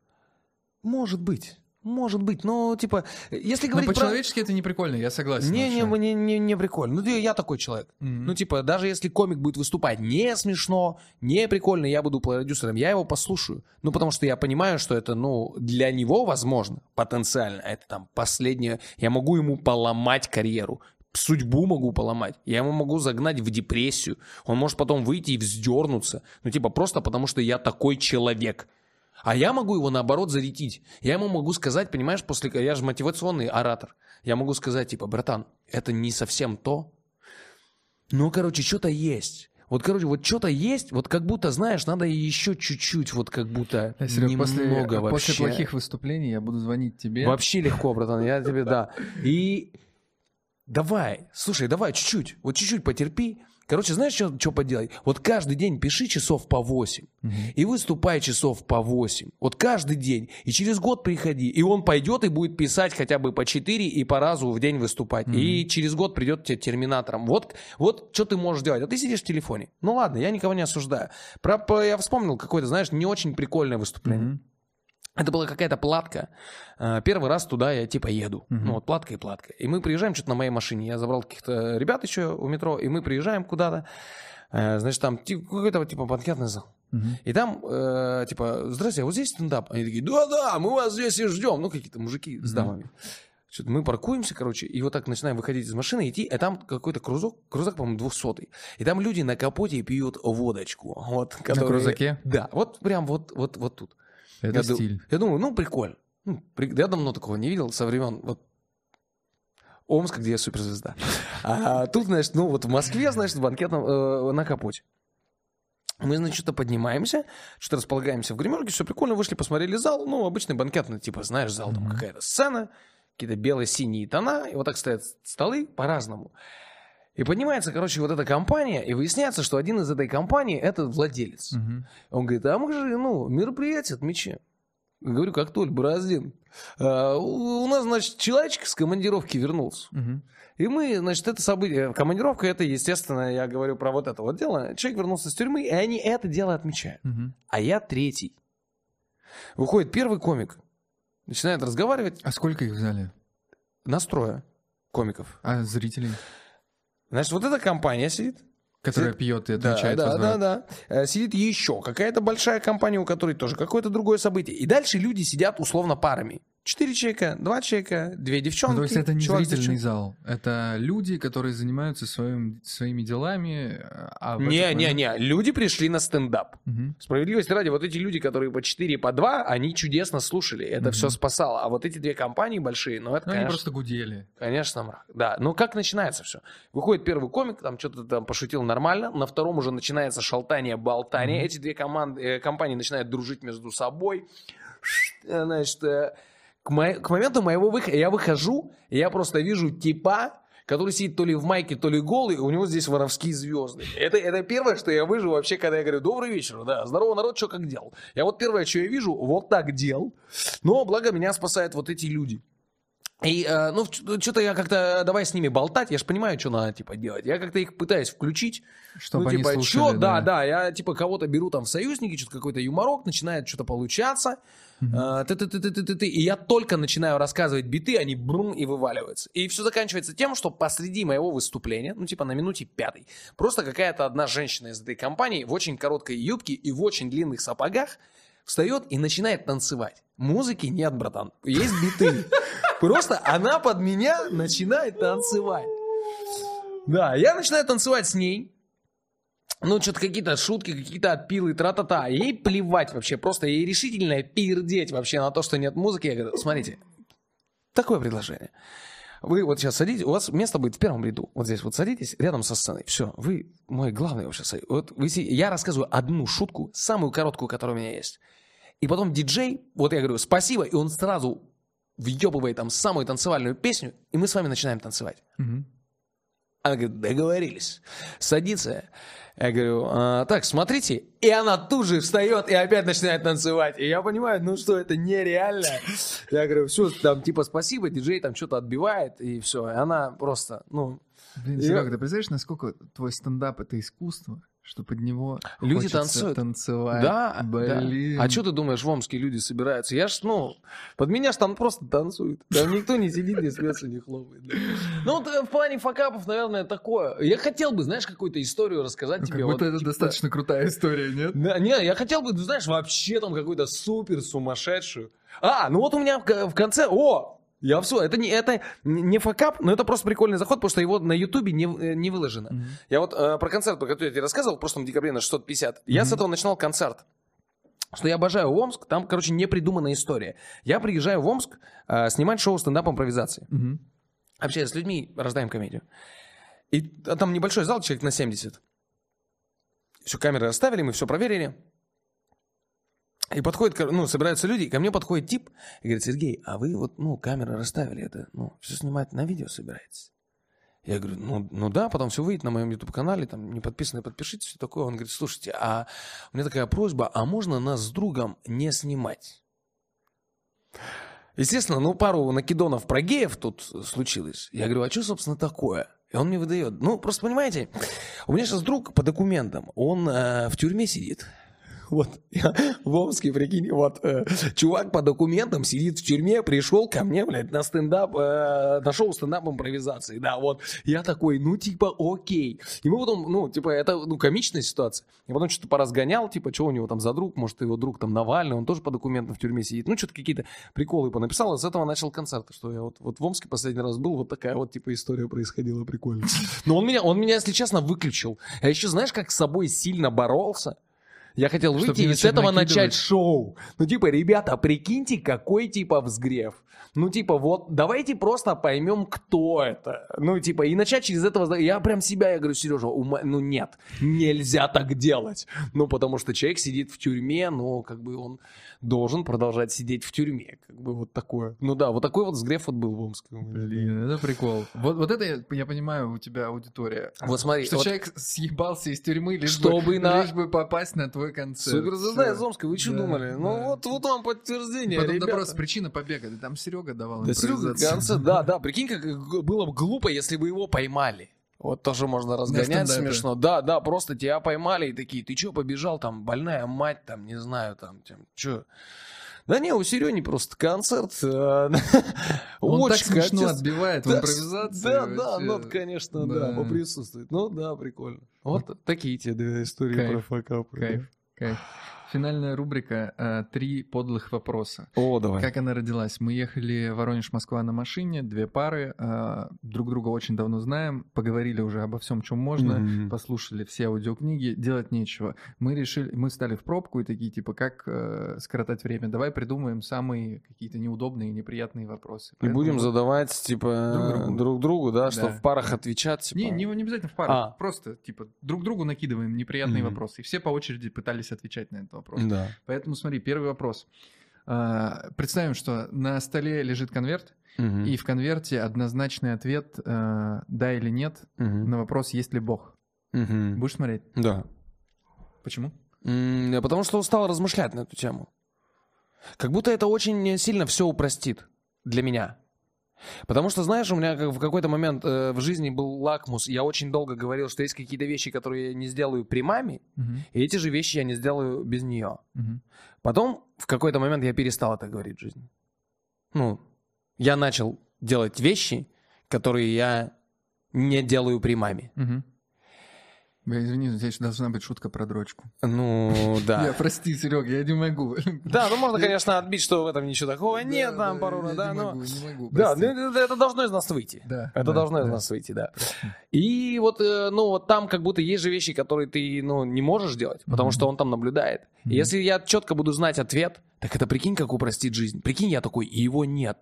Может быть. Может быть, но, типа, если
Но
говорить про...
по-человечески это не прикольно, я согласен.
Не, не, не, не, не прикольно. Ну, я, такой человек.
Мгм.
Ну, типа, даже если комик будет выступать не смешно, не прикольно, я буду продюсером, я его послушаю. Ну, потому что я понимаю, что это, ну, для него возможно, потенциально. Это там последнее. Я могу ему поломать карьеру. Судьбу могу поломать. Я ему могу загнать в депрессию. Он может потом выйти и вздернуться. Ну, типа, просто потому что я такой человек. А я могу его, наоборот, зарядить. Я ему могу сказать, понимаешь, после... Я же мотивационный оратор. Я могу сказать, типа, братан, это не совсем то, ну, короче, что-то есть. Вот, короче, вот что-то есть, вот как будто, знаешь, надо еще чуть-чуть, вот как будто
Серег,
немного
после,
вообще.
после плохих выступлений я буду звонить тебе.
Вообще легко, братан, я тебе, да. И давай, слушай, давай чуть-чуть, вот чуть-чуть потерпи. Короче, знаешь, что поделай? Вот каждый день пиши часов по 8.
Мгм.
И выступай часов по 8. Вот каждый день. И через год приходи. И он пойдет и будет писать хотя бы по 4 и по разу в день выступать. И через год придет тебе терминатором. Вот, вот что ты можешь делать. А ты сидишь в телефоне. Ну ладно, я никого не осуждаю. Про, по- я вспомнил какое-то, знаешь, не очень прикольное выступление.
Мгм.
Это была какая-то платка. Э, Первый раз туда я типа еду. Ну вот платка и платка. И мы приезжаем что-то на моей машине. Я забрал каких-то ребят еще у метро, и мы приезжаем куда-то. Э, Значит, там какой-то типа банкетный зал.
Мгм.
И там, э, типа, здрасте, а вот здесь стендап? Они такие, да-да, мы вас здесь и ждем. Ну, какие-то мужики с дамами. Что-то мы паркуемся, короче, и вот так начинаем выходить из машины, идти, а там какой-то крузак, крузак, по-моему, двухсотый. И там люди на капоте пьют водочку. Вот, которые-
крузаке?
Да, вот прям вот, вот, вот тут.
Это
я, ду-
стиль.
я думаю, ну, прикольно. Ну, при- Я давно такого не видел со времен вот Омска, где я суперзвезда. А тут, значит, ну вот в Москве, значит, в банкетном, э, на капоте. Мы, значит, что-то поднимаемся, что-то располагаемся в гримерке, все прикольно, вышли, посмотрели зал, ну, обычный банкетный, типа, знаешь, зал, там какая-то сцена, какие-то бело-синие тона, и вот так стоят столы по-разному. И поднимается, короче, вот эта компания, и выясняется, что один из этой компании – это владелец.
Мгм.
Он говорит, а мы же, ну, мероприятие отмечаем. Говорю, как Толь, Бороздин. «А, у нас, значит, человечек с командировки вернулся.
Мгм.
И мы, значит, это событие, командировка, это, естественно, я говорю про вот это вот дело. Человек вернулся с тюрьмы, и они это дело отмечают.
Мгм.
А я третий. Выходит первый комик, начинает разговаривать,
А сколько их в зале?
настроя комиков.
А зрителей?
Значит, вот эта компания сидит,
Которая
Сидит-
пьет и
Да,
отвечает.
да,
возврат.
да, да. Э, Сидит еще какая-то большая компания, у которой тоже какое-то другое событие. И дальше люди сидят условно парами. Четыре человека, два человека, две девчонки.
Ну, то есть это не
чувак
зрительный
девчонкой.
зал. Это люди, которые занимаются своим, своими делами. А
Не,
этот
не,
момент-
не. Люди пришли на стендап.
Мгм.
Справедливости ради, вот эти люди, которые по 4, по 2, они чудесно слушали. Это
Мгм.
все спасало. А вот эти две компании большие, ну это,
Ну, они
конечно,
просто гудели.
конечно, мрак. Да, ну как начинается все? Выходит первый комик, там что-то там пошутил нормально, на втором уже начинается шалтание, болтание. Эти две команды, э, компании начинают дружить между собой. Э, Значит, э, к, мо- к моменту моего выхода, я выхожу, и я просто вижу типа, который сидит то ли в майке, то ли голый, у него здесь воровские звезды. Это, это первое, что я вижу вообще, когда я говорю, добрый вечер, да, здорово, народ, что как дел? Я вот первое, что я вижу, вот так дел. Но, благо, меня спасают вот эти люди. И, э, ну, что-то я как-то, давай с ними болтать, я же понимаю, что надо, типа, делать. Я как-то их пытаюсь включить.
Чтобы
ну,
они
типа,
слушали,
чё?
да.
да, да, я, типа, кого-то беру там в союзники, что-то какой-то юморок, начинает что-то получаться. Э, ты-ты-ты-ты-ты-ты. И я только начинаю рассказывать биты, они брум и вываливаются. И все заканчивается тем, что посреди моего выступления, ну, типа, на минуте пятой, просто какая-то одна женщина из этой компании в очень короткой юбке и в очень длинных сапогах встает и начинает танцевать. Музыки нет, братан. Есть биты. Просто она под меня начинает танцевать. Да, я начинаю танцевать с ней. Ну, что-то какие-то шутки, какие-то отпилы, тра-та-та. Ей плевать вообще, просто ей решительно пердеть вообще на то, что нет музыки. Я говорю, смотрите, такое предложение. Вы вот сейчас садитесь, у вас место будет в первом ряду. Вот здесь вот садитесь рядом со сценой. Все, вы мой главный вообще. Вот вы, я рассказываю одну шутку, самую короткую, которая у меня есть. И потом диджей, вот я говорю, спасибо, и он сразу въебывает там самую танцевальную песню, и мы с вами начинаем танцевать.
Мгм.
Она говорит, договорились. Садится. Я говорю, «А, так, смотрите. И она тут же встает и опять начинает танцевать. И я понимаю, ну что, это нереально. Я говорю, все, там типа спасибо, диджей там что-то отбивает, и все. И она просто, ну,
Блин,
Я-
Серега, ты представляешь, насколько твой стендап — это искусство? Что под него
Люди танцуют.
танцевать.
Да,
блин.
да. А что ты думаешь, в Омске люди собираются? Я ж, ну, под меня ж там просто танцуют. Там никто не сидит, не смеется, не хлопает. да. Ну, вот, э, в плане факапов, наверное, такое. Я хотел бы, знаешь, какую-то историю рассказать
Ну,
тебе.
как
вот,
это
типа,
достаточно крутая история, нет?
Да, не, я хотел бы, знаешь, вообще там какую-то супер сумасшедшую. А, ну вот у меня в конце, о, я все, это не, это не факап, но это просто прикольный заход, потому что его на Ютубе не, э, не выложено.
Мгм.
Я вот э, про концерт, про который я тебе рассказывал в прошлом декабре на 650, я с этого начинал концерт. Что я обожаю Омск, там, короче, непридуманная история. Я приезжаю в Омск э, снимать шоу стендап импровизации.
Мгм.
Общаюсь с людьми, рождаем комедию. И а там небольшой зал, человек на 70. Все, камеры расставили, мы все проверили. И подходит, ну, собираются люди, и ко мне подходит тип и говорит, Сергей, а вы вот, ну, камеры расставили, это, ну, все снимать на видео собираетесь? Я говорю, ну, ну да, потом все выйдет на моем YouTube-канале, там, не подписаны, подпишитесь, все такое. Он говорит, слушайте, а у меня такая просьба, а можно нас с другом не снимать? Естественно, ну, пару накидонов про геев тут случилось. Я говорю, а что, собственно, такое? И он мне выдает. Ну, просто понимаете, у меня сейчас друг по документам, он э, в тюрьме сидит. Вот, я в Омске, прикинь, вот, э, чувак по документам сидит в тюрьме, пришел ко мне, блядь, на стендап, э, на шоу стендап импровизации, да, вот. Я такой, ну, типа, окей. И мы потом, ну, типа, это, ну, комичная ситуация. Я потом что-то поразгонял, типа, что у него там за друг, может, его друг там Навальный, он тоже по документам в тюрьме сидит. Ну, что-то какие-то приколы понаписал, и с этого начал концерт, что я вот, вот в Омске последний раз был, вот такая вот, типа, история происходила прикольно. Но он меня, он меня, если честно, выключил. Я еще, знаешь, как с собой сильно боролся? Я хотел выйти и с этого
накидывать.
начать шоу. Ну, типа, ребята, прикиньте, какой, типа, взгрев. Ну, типа, вот, давайте просто поймем, кто это. Ну, типа, и начать через этого... Я прям себя, я говорю, Сережа, ума- ну, нет, нельзя так делать. Ну, потому что человек сидит в тюрьме, но, как бы, он должен продолжать сидеть в тюрьме. Как бы, вот такое. Ну, да, вот такой вот взгрев вот был в Омске.
Блин, это прикол. Вот, вот это, я, я понимаю, у тебя аудитория.
Вот смотри,
Что
вот
человек съебался из тюрьмы, лишь,
Чтобы
бы,
на-
лишь бы попасть на твой концерт.
суперзвезда из Омска, вы что
Да,
думали? Ну,
да.
вот, вот вам подтверждение,
Потом
ребята.
вопрос, причина побега. Да там Серега давал
Да, Серега,
импровизацию.
конце, да, да, прикинь, как было бы глупо, если бы его поймали. Вот тоже можно разгонять смешно. Да, да, просто тебя поймали и такие, ты чё побежал, там, больная мать, там, не знаю, там, тем, чё. Да не, у Серени просто концерт. э,
Он так смешно
отец-
отбивает в
Да,
импровизации.
Да, да, ну, конечно, да,
Да.
поприсутствует. Ну, да, прикольно. Вот такие тебе две истории
Кайф,
про факапы.
Кайф, кайф. Финальная рубрика э, «Три подлых вопроса».
О, давай.
Как она родилась? Мы ехали Воронеж-Москва на машине, две пары, э, друг друга очень давно знаем, поговорили уже обо всем, чем можно,
Мгм.
послушали все аудиокниги, делать нечего. Мы решили, мы стали в пробку и такие, типа, как э, скоротать время? Давай придумаем самые какие-то неудобные неприятные вопросы.
И
Поэтому
будем задавать, типа,
Друг
друг
другу.
другу, да, что
Да.
в парах отвечать, типа...
Не, не, не обязательно в парах,
А.
просто, типа, друг другу накидываем неприятные
Мгм.
вопросы. И все по очереди пытались отвечать на этот вопрос.
Да.
Поэтому смотри, первый вопрос. А, Представим, что на столе лежит конверт,
Мгм.
и в конверте однозначный ответ э, «да» или «нет»
Мгм.
на вопрос «есть ли Бог».
Мгм.
Будешь смотреть?
Да.
Почему?
М, я Потому что устал размышлять на эту тему. Как будто это очень сильно все упростит для меня. Потому что, знаешь, у меня в какой-то момент э, в жизни был лакмус. Я очень долго говорил, что есть какие-то вещи, которые я не сделаю при маме,
Мгм,
и эти же вещи я не сделаю без нее.
мгм.
Потом в какой-то момент я перестал это говорить в жизни. Ну, я начал делать вещи, которые я не делаю при маме.
Мгм. Бля, Извини, здесь должна быть шутка про дрочку.
Ну, да.
Я, прости, Серега, я не могу.
Да, ну можно, конечно, отбить, что в этом ничего такого нет, там пару раз, да, но...
могу, не могу,
Да, ну, это, должно из нас выйти.
Да,
Это должно из нас выйти, да. И вот, э, ну, вот там как будто есть же вещи, которые ты, ну, не можешь делать, потому что он там наблюдает. Если я четко буду знать ответ, так это прикинь, как упростит жизнь. Прикинь, я такой, и его нет.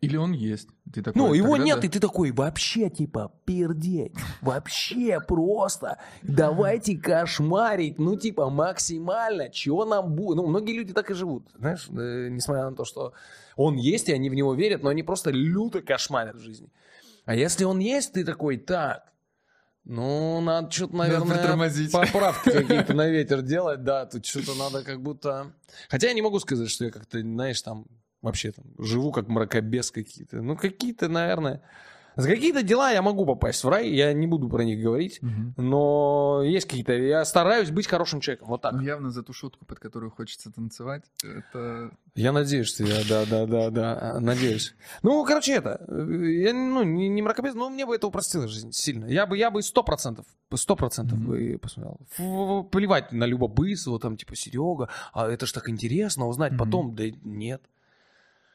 Или он есть. Ты такой,
Ну, его
тогда
нет,
да.
и ты такой, вообще, типа, пердеть. Вообще просто. Давайте кошмарить. Ну, типа, максимально. Чего нам будет? Ну, многие люди так и живут. Знаешь, э, несмотря на то, что он есть, и они в него верят, но они просто люто кошмарят в жизни. А если он есть, ты такой, так, ну, надо что-то, наверное,
притормозить.
поправки какие-то на ветер делать, да, тут что-то надо как будто... Хотя я не могу сказать, что я как-то, знаешь, там, вообще там, живу как мракобес какие-то. Ну, какие-то, наверное... За какие-то дела я могу попасть в рай, я не буду про них говорить,
Мгм.
но есть какие-то... Я стараюсь быть хорошим человеком, вот так.
Ну, явно за ту шутку, под которую хочется танцевать, это...
Я надеюсь, что я, да, да, да, да, надеюсь. Ну, короче, это, э, я, ну, не, не мракобес, но мне бы это упростило жизнь сильно. Я бы, я бы сто процентов, сто процентов бы посмотрел. Фу, Плевать на любопытство, там, типа, Серега, а это ж так интересно узнать потом, да нет.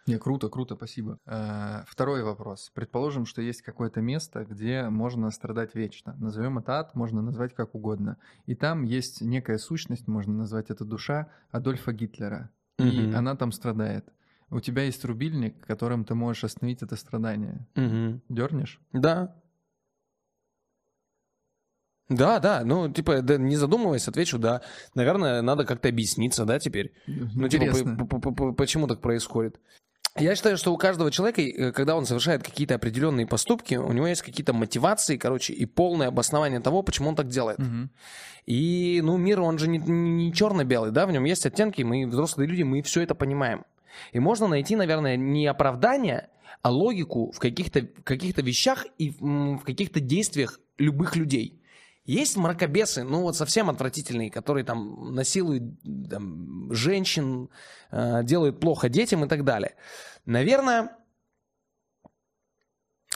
Не, круто, круто, спасибо. Э, Второй вопрос. Предположим, что есть какое-то место, где можно страдать вечно. Назовем это ад, можно назвать как угодно. И там есть некая сущность, можно назвать это душа Адольфа Гитлера. И
Мгм.
она там страдает. У тебя есть рубильник, которым ты можешь остановить это страдание.
Мгм.
Дернешь?
Да. Да, да, ну, типа, да, не задумываясь, отвечу, да. Наверное, надо как-то объясниться, да, теперь. Ну, типа, по- по- по- почему так происходит? Я считаю, что у каждого человека, э, когда он совершает какие-то определенные поступки, у него есть какие-то мотивации, короче, и полное обоснование того, почему он так делает.
Мгм.
И, ну, мир, он же не, не черно-белый, да, в нем есть оттенки, мы взрослые люди, мы все это понимаем. И можно найти, наверное, не оправдание, а логику в каких-то каких вещах и в каких-то действиях любых людей. Есть мракобесы, ну вот совсем отвратительные, которые там насилуют там, женщин, э, делают плохо детям и так далее. Наверное,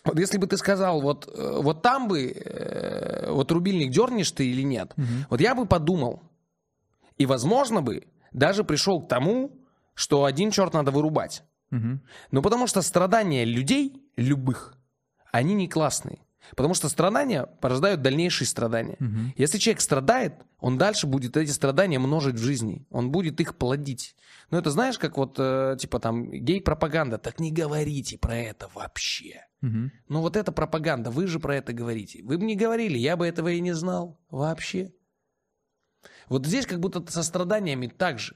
вот если бы ты сказал, вот, э, вот там бы, э, вот рубильник дернешь ты или нет,
Мгм.
вот я бы подумал, и, возможно бы, даже пришел к тому, что один черт надо вырубать.
Мгм.
Ну, потому что страдания людей, любых, они не классные. Потому что страдания порождают дальнейшие страдания.
Мгм.
Если человек страдает, он дальше будет эти страдания множить в жизни. Он будет их плодить. Ну, это знаешь, как вот, э, типа там, гей-пропаганда. Так не говорите про это вообще.
Мгм.
Ну, вот это пропаганда, вы же про это говорите. Вы бы не говорили, я бы этого и не знал вообще. Вот здесь как будто со страданиями так же.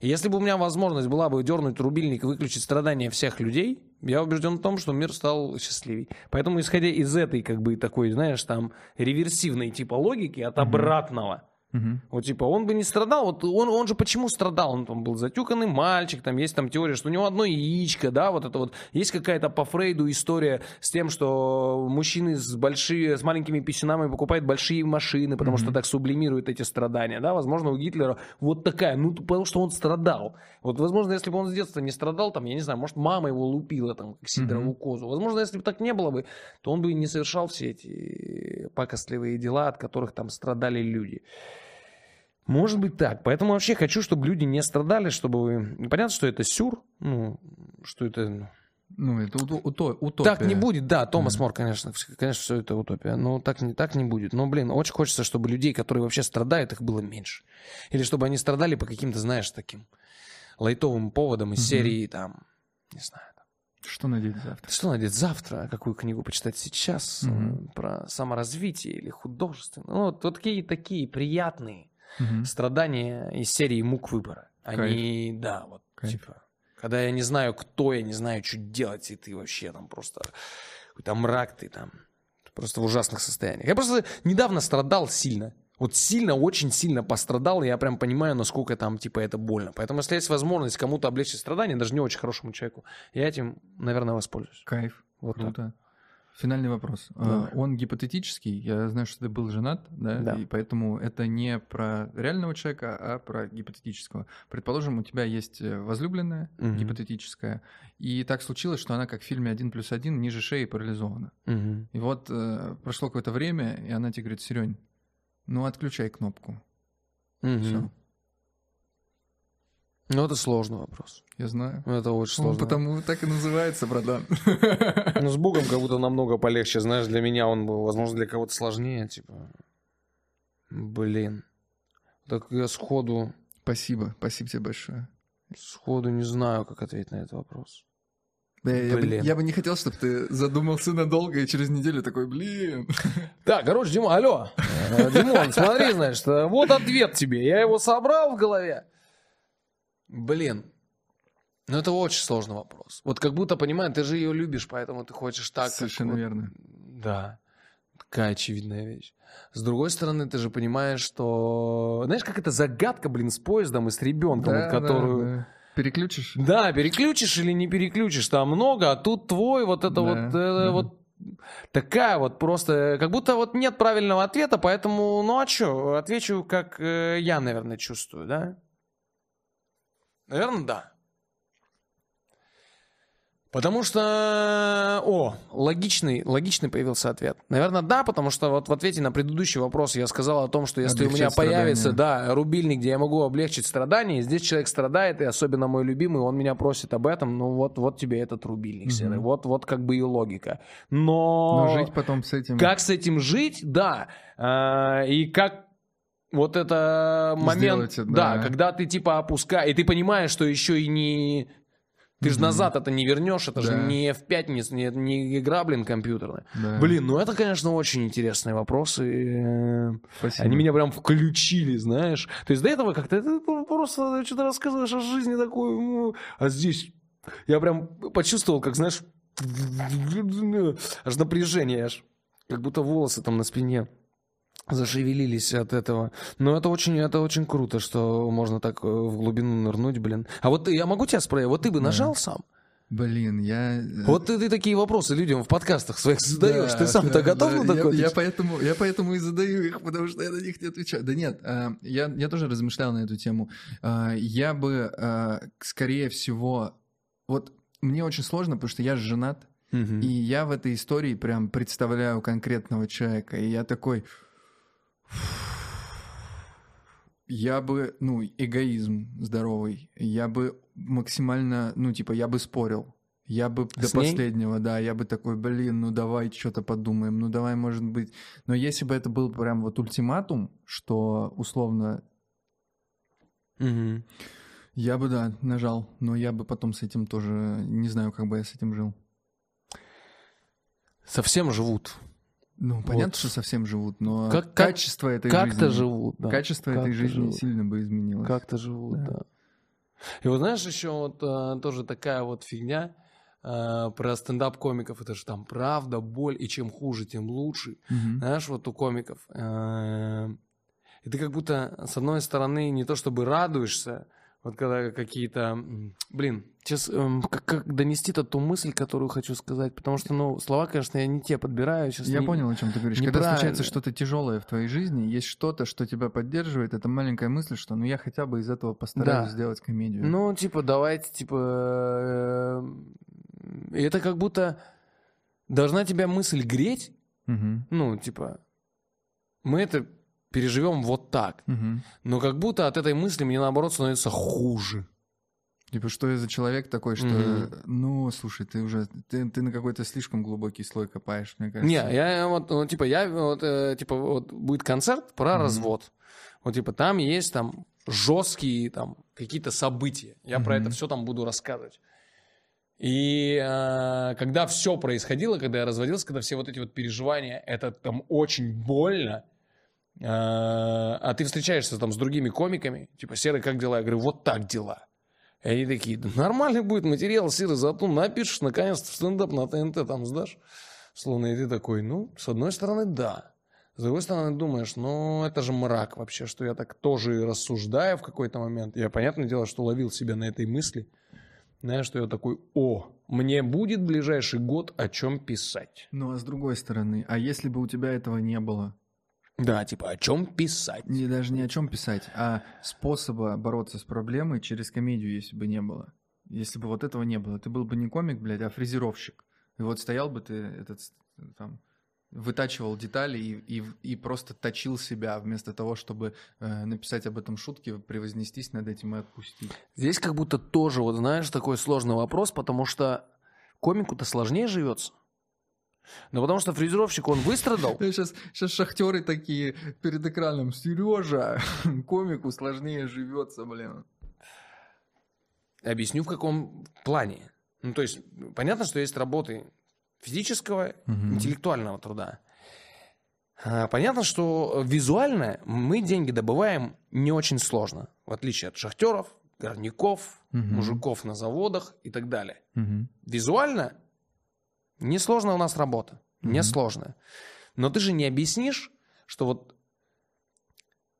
Если бы у меня возможность была бы дернуть рубильник и выключить страдания всех людей, я убежден в том, что мир стал счастливей. Поэтому, исходя из этой, как бы, такой, знаешь, там, реверсивной типа логики от обратного,
Мгм.
вот типа он бы не страдал, вот он, он же почему страдал? Он там был затюканный мальчик, там есть там теория, что у него одно яичко, да, вот это вот. Есть какая-то по Фрейду история с тем, что мужчины с большие, с маленькими писюнами покупают большие машины, потому что так сублимируют эти страдания, да. Возможно, у Гитлера вот такая, ну, потому что он страдал. Вот, возможно, если бы он с детства не страдал, там, я не знаю, может, мама его лупила, там, как сидорову козу. Возможно, если бы так не было бы, то он бы не совершал все эти пакостливые дела, от которых там страдали люди. Может быть так. Поэтому вообще хочу, чтобы люди не страдали, чтобы вы... Понятно, что это сюр, ну, что это...
Ну, это уто- уто- утопия.
Так не будет, да, Томас Мор, конечно, конечно, все это утопия, но так не, так не будет. Но, блин, очень хочется, чтобы людей, которые вообще страдают, их было меньше. Или чтобы они страдали по каким-то, знаешь, таким лайтовым поводам из
Мгм.
серии, там, не знаю,
Что надеть завтра?
что надеть завтра, какую книгу почитать сейчас, э, про саморазвитие или художественное. Ну, вот, вот такие такие приятные
Мгм.
страдания из серии мук выбора. Они, да, вот,
Кайф.
типа, когда я не знаю, кто я, не знаю, что делать, и ты вообще там просто какой-то мрак, ты там просто в ужасных состояниях. Я просто недавно страдал сильно. Вот сильно, очень сильно пострадал, и я прям понимаю, насколько там, типа, это больно. Поэтому, если есть возможность кому-то облегчить страдания, даже не очень хорошему человеку, я этим, наверное, воспользуюсь.
Кайф.
Вот так.
Финальный вопрос. А, Он гипотетический. Я знаю, что ты был женат, да?
Да.
И поэтому это не про реального человека, а про гипотетического. Предположим, у тебя есть э, возлюбленная
Мгм.
гипотетическая, и так случилось, что она, как в фильме «Один плюс один», ниже шеи парализована.
Мгм.
И вот э, прошло какое-то время, и она тебе говорит, Серень, ну отключай кнопку.
Мгм.
Всё.
Ну, это сложный вопрос.
Я знаю.
Это очень
Он
сложно.
потому так и называется, братан.
Ну, с Богом как будто намного полегче. Знаешь, для меня он был, возможно, для кого-то сложнее. Типа, блин. Так я сходу,
Спасибо, спасибо тебе большое.
сходу не знаю, как ответить на этот вопрос.
Да, я, бы,
Блин.
я бы не хотел, чтобы ты задумался надолго и через неделю такой, блин.
Так, короче, Дима, алло. Э, Димон, смотри, значит, э, вот ответ тебе. Я его собрал в голове. Блин. Ну, это очень сложный вопрос. Вот как будто, понимаешь, ты же ее любишь, поэтому ты хочешь так. как
Совершенно
вот-
верно.
Да. Такая очевидная вещь. С другой стороны, ты же понимаешь, что... Знаешь, как это загадка, блин, с поездом и с ребенком,
Да,
вот,
да,
которую...
да. Переключишь?
Да, переключишь или не переключишь, там много, а тут твой вот это
Да,
вот, э,
да.
вот такая вот просто, как будто вот нет правильного ответа, поэтому, ну а что, отвечу, как э, я, наверное, чувствую, да? Наверное, да. Потому что, о, логичный, логичный появился ответ. Наверное, да, потому что вот в ответе на предыдущий вопрос я сказал о том, что если у меня появится, да, рубильник, где я могу облегчить страдания, здесь человек страдает, и особенно мой любимый, он меня просит об этом, ну вот, вот тебе этот рубильник, серый, mm вот, вот как бы и логика. Но...
Но жить потом с этим...
Как с этим жить, да, а, и как вот это момент, Сделайте, да. да, когда ты типа опускаешь, и ты понимаешь, что еще и не ты же назад это не вернешь, это да. же не в пятницу, не, не игра, блин, компьютерная. Да. Блин, ну это, конечно, очень интересные вопросы. Э, Спасибо. Они меня прям включили, знаешь. То есть до этого как-то ты просто что-то рассказываешь о жизни такой, ну, а здесь я прям почувствовал, как, знаешь, аж напряжение, аж как будто волосы там на спине зашевелились от этого. Но это очень, это очень круто, что можно так э, в глубину нырнуть, блин. А вот я могу тебя спросить, вот ты бы нажал да. сам?
Блин, я...
Э, вот ты, ты такие вопросы людям в подкастах своих задаешь. Да, ты сам-то да, готов да.
на такое? Я, я, поэтому, я поэтому и задаю их, потому что я на них не отвечаю. Да нет, э, я, я тоже размышлял на эту тему. Я бы, скорее всего... Вот мне очень сложно, потому что я женат, угу. и я в этой истории прям представляю конкретного человека. И я такой я бы, ну, эгоизм здоровый, я бы максимально, ну, типа, я бы спорил. Я бы С до ней? последнего, да, я бы такой, блин, ну давай что-то подумаем, ну давай, может быть. Но если бы это был прям вот ультиматум, что условно... Угу. Я бы, да, нажал, но я бы потом с этим тоже, не знаю, как бы я с этим жил.
Совсем живут.
Ну, понятно, вот. что совсем живут, но как, качество этой
как жизни... Как-то живут, да.
Качество как этой жизни живут. сильно бы изменилось.
Как-то живут, да. да. И вот знаешь, еще вот а, тоже такая вот фигня а, про стендап-комиков. Это же там правда, боль, и чем хуже, тем лучше. Угу. Знаешь, вот у комиков. А, и ты как будто, с одной стороны, не то чтобы радуешься, вот когда какие-то... Блин, сейчас эм, как, как донести-то ту мысль, которую хочу сказать, потому что, ну, слова, конечно, я не те подбираю. Сейчас
я
не,
понял, о чем ты говоришь. Когда случается что-то тяжелое в твоей жизни, есть что-то, что тебя поддерживает, это маленькая мысль, что, ну, я хотя бы из этого постараюсь да. сделать комедию.
Ну, типа, давайте, типа... Э, это как будто должна тебя мысль греть, угу. ну, типа... Мы это переживем вот так. Угу. Но как будто от этой мысли мне наоборот становится хуже.
Типа, что я за человек такой, что, mm ну, слушай, ты уже, ты, ты на какой-то слишком глубокий слой копаешь, мне кажется.
Не, я вот, ну, типа, я вот, э, типа, вот будет концерт про mm развод. Вот, типа, там есть там жесткие там какие-то события. Я mm про это все там буду рассказывать. И э, когда все происходило, когда я разводился, когда все вот эти вот переживания, это там очень больно. А, а ты встречаешься там с другими комиками, типа, Серый, как дела? Я говорю, вот так дела. И они такие, да нормальный будет материал, Серый, зато напишешь, наконец-то в стендап на ТНТ там сдашь. Словно и ты такой, ну, с одной стороны, да. С другой стороны, думаешь, ну, это же мрак вообще, что я так тоже рассуждаю в какой-то момент. Я, понятное дело, что ловил себя на этой мысли. Знаешь, что я такой, о, мне будет ближайший год о чем писать.
Ну, а с другой стороны, а если бы у тебя этого не было?
Да, типа о чем писать?
Не, даже не о чем писать, а способа бороться с проблемой через комедию, если бы не было. Если бы вот этого не было, ты был бы не комик, блядь, а фрезеровщик. И вот стоял бы ты этот там вытачивал детали и, и, и просто точил себя вместо того, чтобы э, написать об этом шутки, превознестись над этим и отпустить.
Здесь как будто тоже, вот знаешь, такой сложный вопрос, потому что комику-то сложнее живется. Ну, потому что фрезеровщик, он выстрадал.
Сейчас, сейчас шахтеры такие перед экраном. Сережа, комику сложнее живется, блин.
Объясню, в каком плане. Ну, то есть, понятно, что есть работы физического, угу. интеллектуального труда. А, понятно, что визуально мы деньги добываем не очень сложно, в отличие от шахтеров, горняков, угу. мужиков на заводах и так далее. Угу. Визуально Несложная у нас работа. Mm-hmm. Несложная. Но ты же не объяснишь, что вот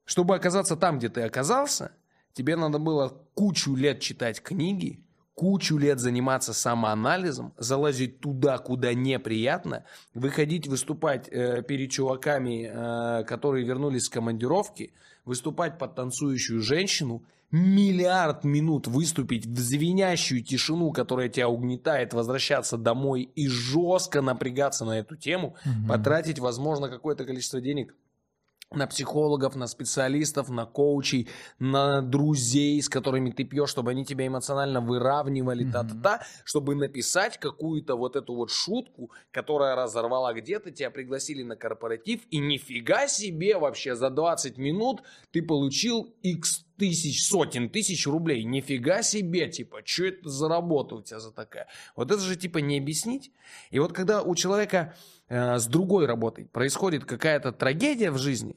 чтобы оказаться там, где ты оказался, тебе надо было кучу лет читать книги, кучу лет заниматься самоанализом, залазить туда, куда неприятно, выходить выступать э, перед чуваками, э, которые вернулись с командировки, выступать под танцующую женщину, миллиард минут выступить в звенящую тишину, которая тебя угнетает, возвращаться домой и жестко напрягаться на эту тему,
Мгм.
потратить, возможно, какое-то количество денег на психологов, на специалистов, на коучей, на друзей, с которыми ты пьешь, чтобы они тебя эмоционально выравнивали,
Мгм.
та-та-та, чтобы написать какую-то вот эту вот шутку, которая разорвала где-то, тебя пригласили на корпоратив, и нифига себе вообще за 20 минут ты получил x тысяч, сотен тысяч рублей. Нифига себе, типа, что это за работа у тебя за такая? Вот это же типа не объяснить. И вот когда у человека э, с другой работой происходит какая-то трагедия в жизни,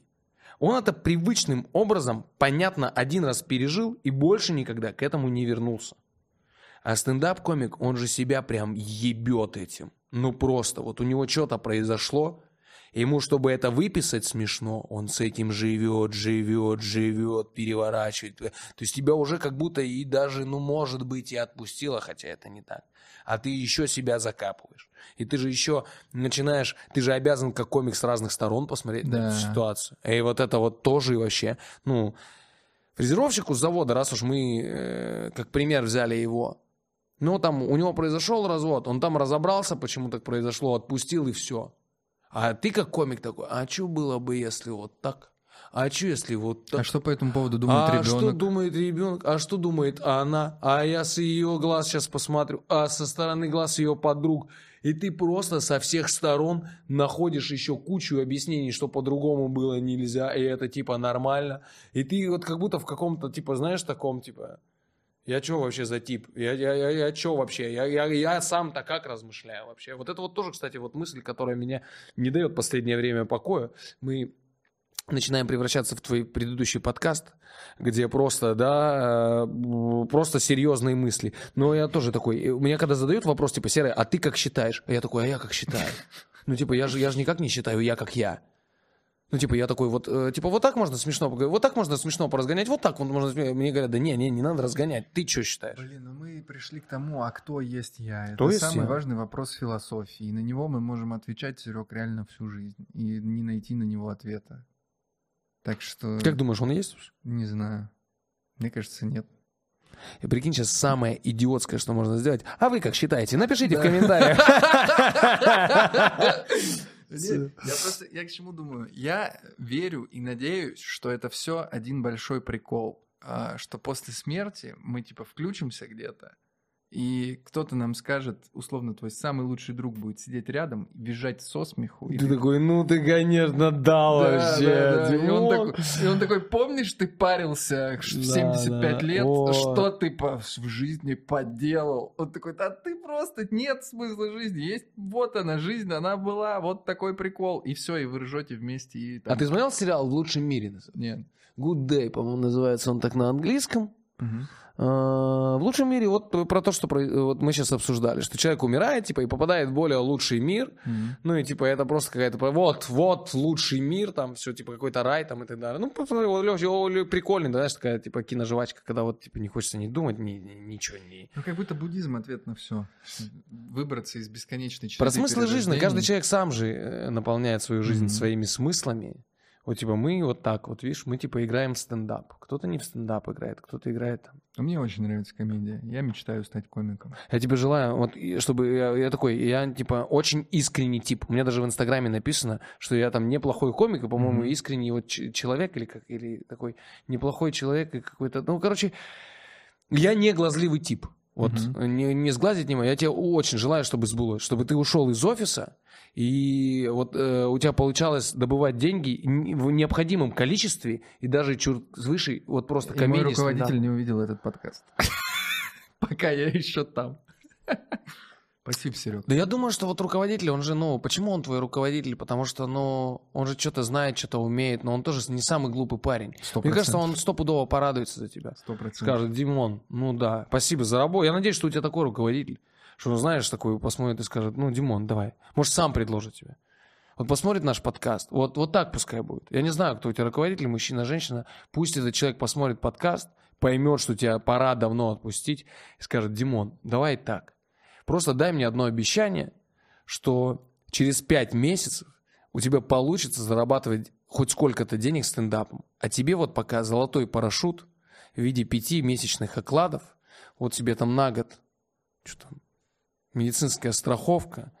он это привычным образом, понятно, один раз пережил и больше никогда к этому не вернулся. А стендап-комик, он же себя прям ебет этим. Ну просто, вот у него что-то произошло, ему, чтобы это выписать смешно, он с этим живет, живет, живет, переворачивает. То есть тебя уже как будто и даже, ну, может быть, и отпустило, хотя это не так. А ты еще себя закапываешь. И ты же еще начинаешь, ты же обязан как комик с разных сторон посмотреть на
Да.
эту ситуацию. И вот это вот тоже вообще, ну, фрезеровщику с завода, раз уж мы э, как пример взяли его, ну, там у него произошел развод, он там разобрался, почему так произошло, отпустил и все. А ты как комик такой, а что было бы, если вот так? А что, если вот так?
А что по этому поводу думает
а что
ребенок?
думает ребенок? А что думает она? А я с ее глаз сейчас посмотрю. А со стороны глаз ее подруг. И ты просто со всех сторон находишь еще кучу объяснений, что по-другому было нельзя, и это типа нормально. И ты вот как будто в каком-то, типа, знаешь, таком, типа, я что вообще за тип? Я, я, я, я что вообще? Я, я, я сам-то как размышляю вообще? Вот это вот тоже, кстати, вот мысль, которая меня не дает последнее время покоя. Мы начинаем превращаться в твой предыдущий подкаст, где просто, да, э, просто серьезные мысли. Но я тоже такой, и мне когда задают вопрос, типа, Серый, а ты как считаешь? А я такой, а я как считаю? Ну, типа, я же, я же никак не считаю, я как я. Ну, типа, я такой, вот, э, типа, вот так можно смешно поговорить, вот так можно смешно поразгонять, вот так вот можно... Мне говорят, да не, не, не надо разгонять, ты что считаешь?
Блин, ну мы пришли к тому, а кто есть я?
Кто
Это
есть
самый
я?
важный вопрос философии. И на него мы можем отвечать, Серег, реально всю жизнь. И не найти на него ответа. Так что,
Как думаешь, он есть?
не знаю. Мне кажется, нет.
И прикинь, сейчас самое идиотское, что можно сделать. А вы как считаете? Напишите в
Да.
комментариях.
Нет, Я просто, я к чему думаю? Я верю и надеюсь, что это все один большой прикол. а, Что после смерти мы типа включимся где-то, и кто-то нам скажет, условно, твой самый лучший друг будет сидеть рядом, визжать со смеху.
Ты
или-
такой, ну ты, конечно, дал
Да,
вообще.
да, да. И, он такой, и он такой, помнишь, ты парился в
Да,
75
да.
лет,
О.
что ты по- в жизни поделал? Он такой, да ты просто, нет смысла жизни, есть, вот она, жизнь, она была, вот такой прикол. И все, и вы ржете вместе. И там-
А ты смотрел сериал «В лучшем мире»?
Нет.
Good Day, по-моему, называется он так на английском.
Мгм.
А, В лучшем мире вот про то, что про- вот мы сейчас обсуждали, что человек умирает, типа, и попадает в более лучший мир,
Мгм.
ну и типа это просто какая-то вот, вот лучший мир, там все типа какой-то рай там и так далее. Ну посмотри, вот, Лёш, о, Лё, прикольный, да, знаешь, такая типа киножевачка, когда вот типа не хочется ни думать, ни, ни- ничего не.
Ну, как будто буддизм ответ на все. Выбраться из бесконечной
Про смыслы жизни каждый человек сам же э, наполняет свою жизнь
Мгм.
своими смыслами. Вот типа мы вот так вот, видишь, мы типа играем в стендап. Кто-то не в стендап играет, кто-то играет там.
А Мне очень нравится комедия. Я мечтаю стать комиком.
Я тебе желаю, вот, чтобы я, я такой, я типа очень искренний тип. У меня даже в Инстаграме написано, что я там неплохой комик, и, по-моему,
Мгм.
искренний вот человек или как или такой неплохой человек и какой-то, ну, короче, я не глазливый тип. Вот
Мгм.
не, не сглазить не могу. Я тебе очень желаю, чтобы сбылось, чтобы ты ушел из офиса и вот э, у тебя получалось добывать деньги в необходимом количестве и даже чур свыше вот просто
И мой
комедии.
руководитель
стендап.
не увидел этот подкаст. Пока я еще там. Спасибо, Серег.
Да я думаю, что вот руководитель, он же, ну, почему он твой руководитель? Потому что, ну, он же что-то знает, что-то умеет, но он тоже не самый глупый парень.
Сто
Мне кажется, он стопудово порадуется за тебя.
Сто процентов.
Скажет, Димон, ну да, спасибо за работу. Я надеюсь, что у тебя такой руководитель, что он, знаешь, такой посмотрит и скажет, ну, Димон, давай. Может, сам предложит тебе. Вот посмотрит наш подкаст, вот, вот так пускай будет. Я не знаю, кто у тебя руководитель, мужчина, женщина. Пусть этот человек посмотрит подкаст, поймет, что тебя пора давно отпустить, и скажет, Димон, давай так, просто дай мне одно обещание, что через пять месяцев у тебя получится зарабатывать хоть сколько-то денег стендапом, а тебе вот пока золотой парашют в виде пяти месячных окладов, вот тебе там на год, что там, медицинская страховка,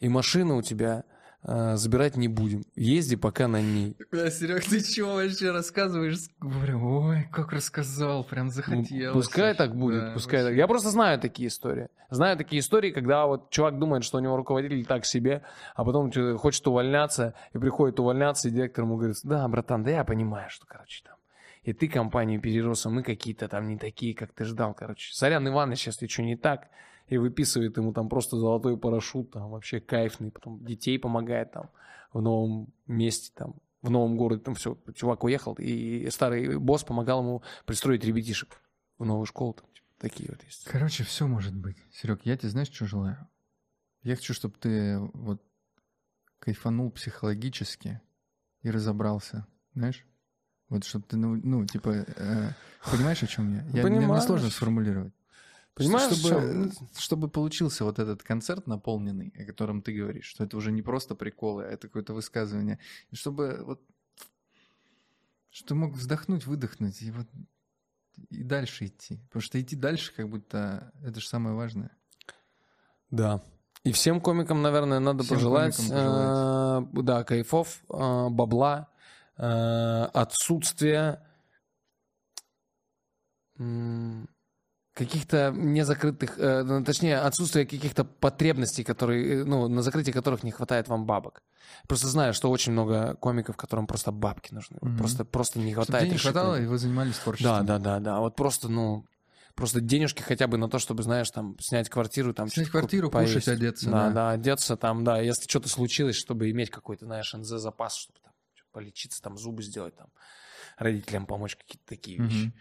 и машина у тебя э, забирать не будем. Езди пока на ней.
Да, Серег, ты чего вообще рассказываешь? Говорю, ой, как рассказал, прям
Ну,
захотелось.
пускай так будет,
Да,
пускай так.
вообще.
Я просто знаю такие истории. Знаю такие истории, когда вот чувак думает, что у него руководитель так себе, а потом хочет увольняться, и приходит увольняться, и директор ему говорит, да, братан, да я понимаю, что, короче, там, и ты компанию перерос, а мы какие-то там не такие, как ты ждал, короче. Сорян, Иваныч, если что не так, и выписывает ему там просто золотой парашют, там вообще кайфный, потом детей помогает там в новом месте, там, в новом городе, там все, чувак уехал, и старый босс помогал ему пристроить ребятишек в новую школу, там, типа, такие вот есть.
Короче, все может быть. Серег, я тебе знаешь, что желаю? Я хочу, чтобы ты вот кайфанул психологически и разобрался, знаешь? Вот чтобы ты, ну, ну, типа, э, понимаешь, о чем я? я мне- мне
Понимаю.
сложно сформулировать.
Понимаешь,
чтобы, чтобы получился вот этот концерт наполненный, о котором ты говоришь, что это уже не просто приколы, а это какое-то высказывание. И чтобы вот что ты мог вздохнуть, выдохнуть и вот и дальше идти. Потому что идти дальше, как будто это же самое важное.
Да. И всем комикам, наверное, надо
Всем
пожелать,
пожелать.
э, да, кайфов, э, бабла, э, отсутствия м, каких-то незакрытых, э, ну, точнее, отсутствие каких-то потребностей, которые, э, ну, на закрытие которых не хватает вам бабок. Просто знаю, что очень много комиков, которым просто бабки нужны.
Мгм.
Просто, просто не
Чтобы
хватает.
денег
решительно.
хватало, и вы занимались
Да,
творчеством.
да, да, да. Вот просто, ну, просто денежки хотя бы на то, чтобы, знаешь, там, снять квартиру, там,
Снять квартиру,
купить,
кушать,
поесть.
одеться,
Да,
да.
да, одеться там, да. Если что-то случилось, чтобы иметь какой-то, знаешь, НЗ-запас, чтобы там полечиться, там, зубы сделать, там, родителям помочь, какие-то такие
Мгм.
вещи.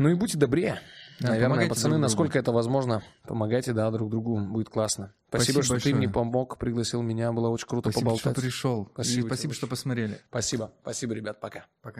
Ну и будьте добрее.
Да,
Наверное, пацаны,
друг
насколько это возможно, помогайте, да, друг другу, будет классно. Спасибо,
Спасибо
что
большое.
ты мне помог, пригласил меня, было очень круто
Спасибо,
поболтать.
что пришел.
Спасибо
и спасибо, что посмотрели.
Спасибо, спасибо, ребят, пока.
Пока.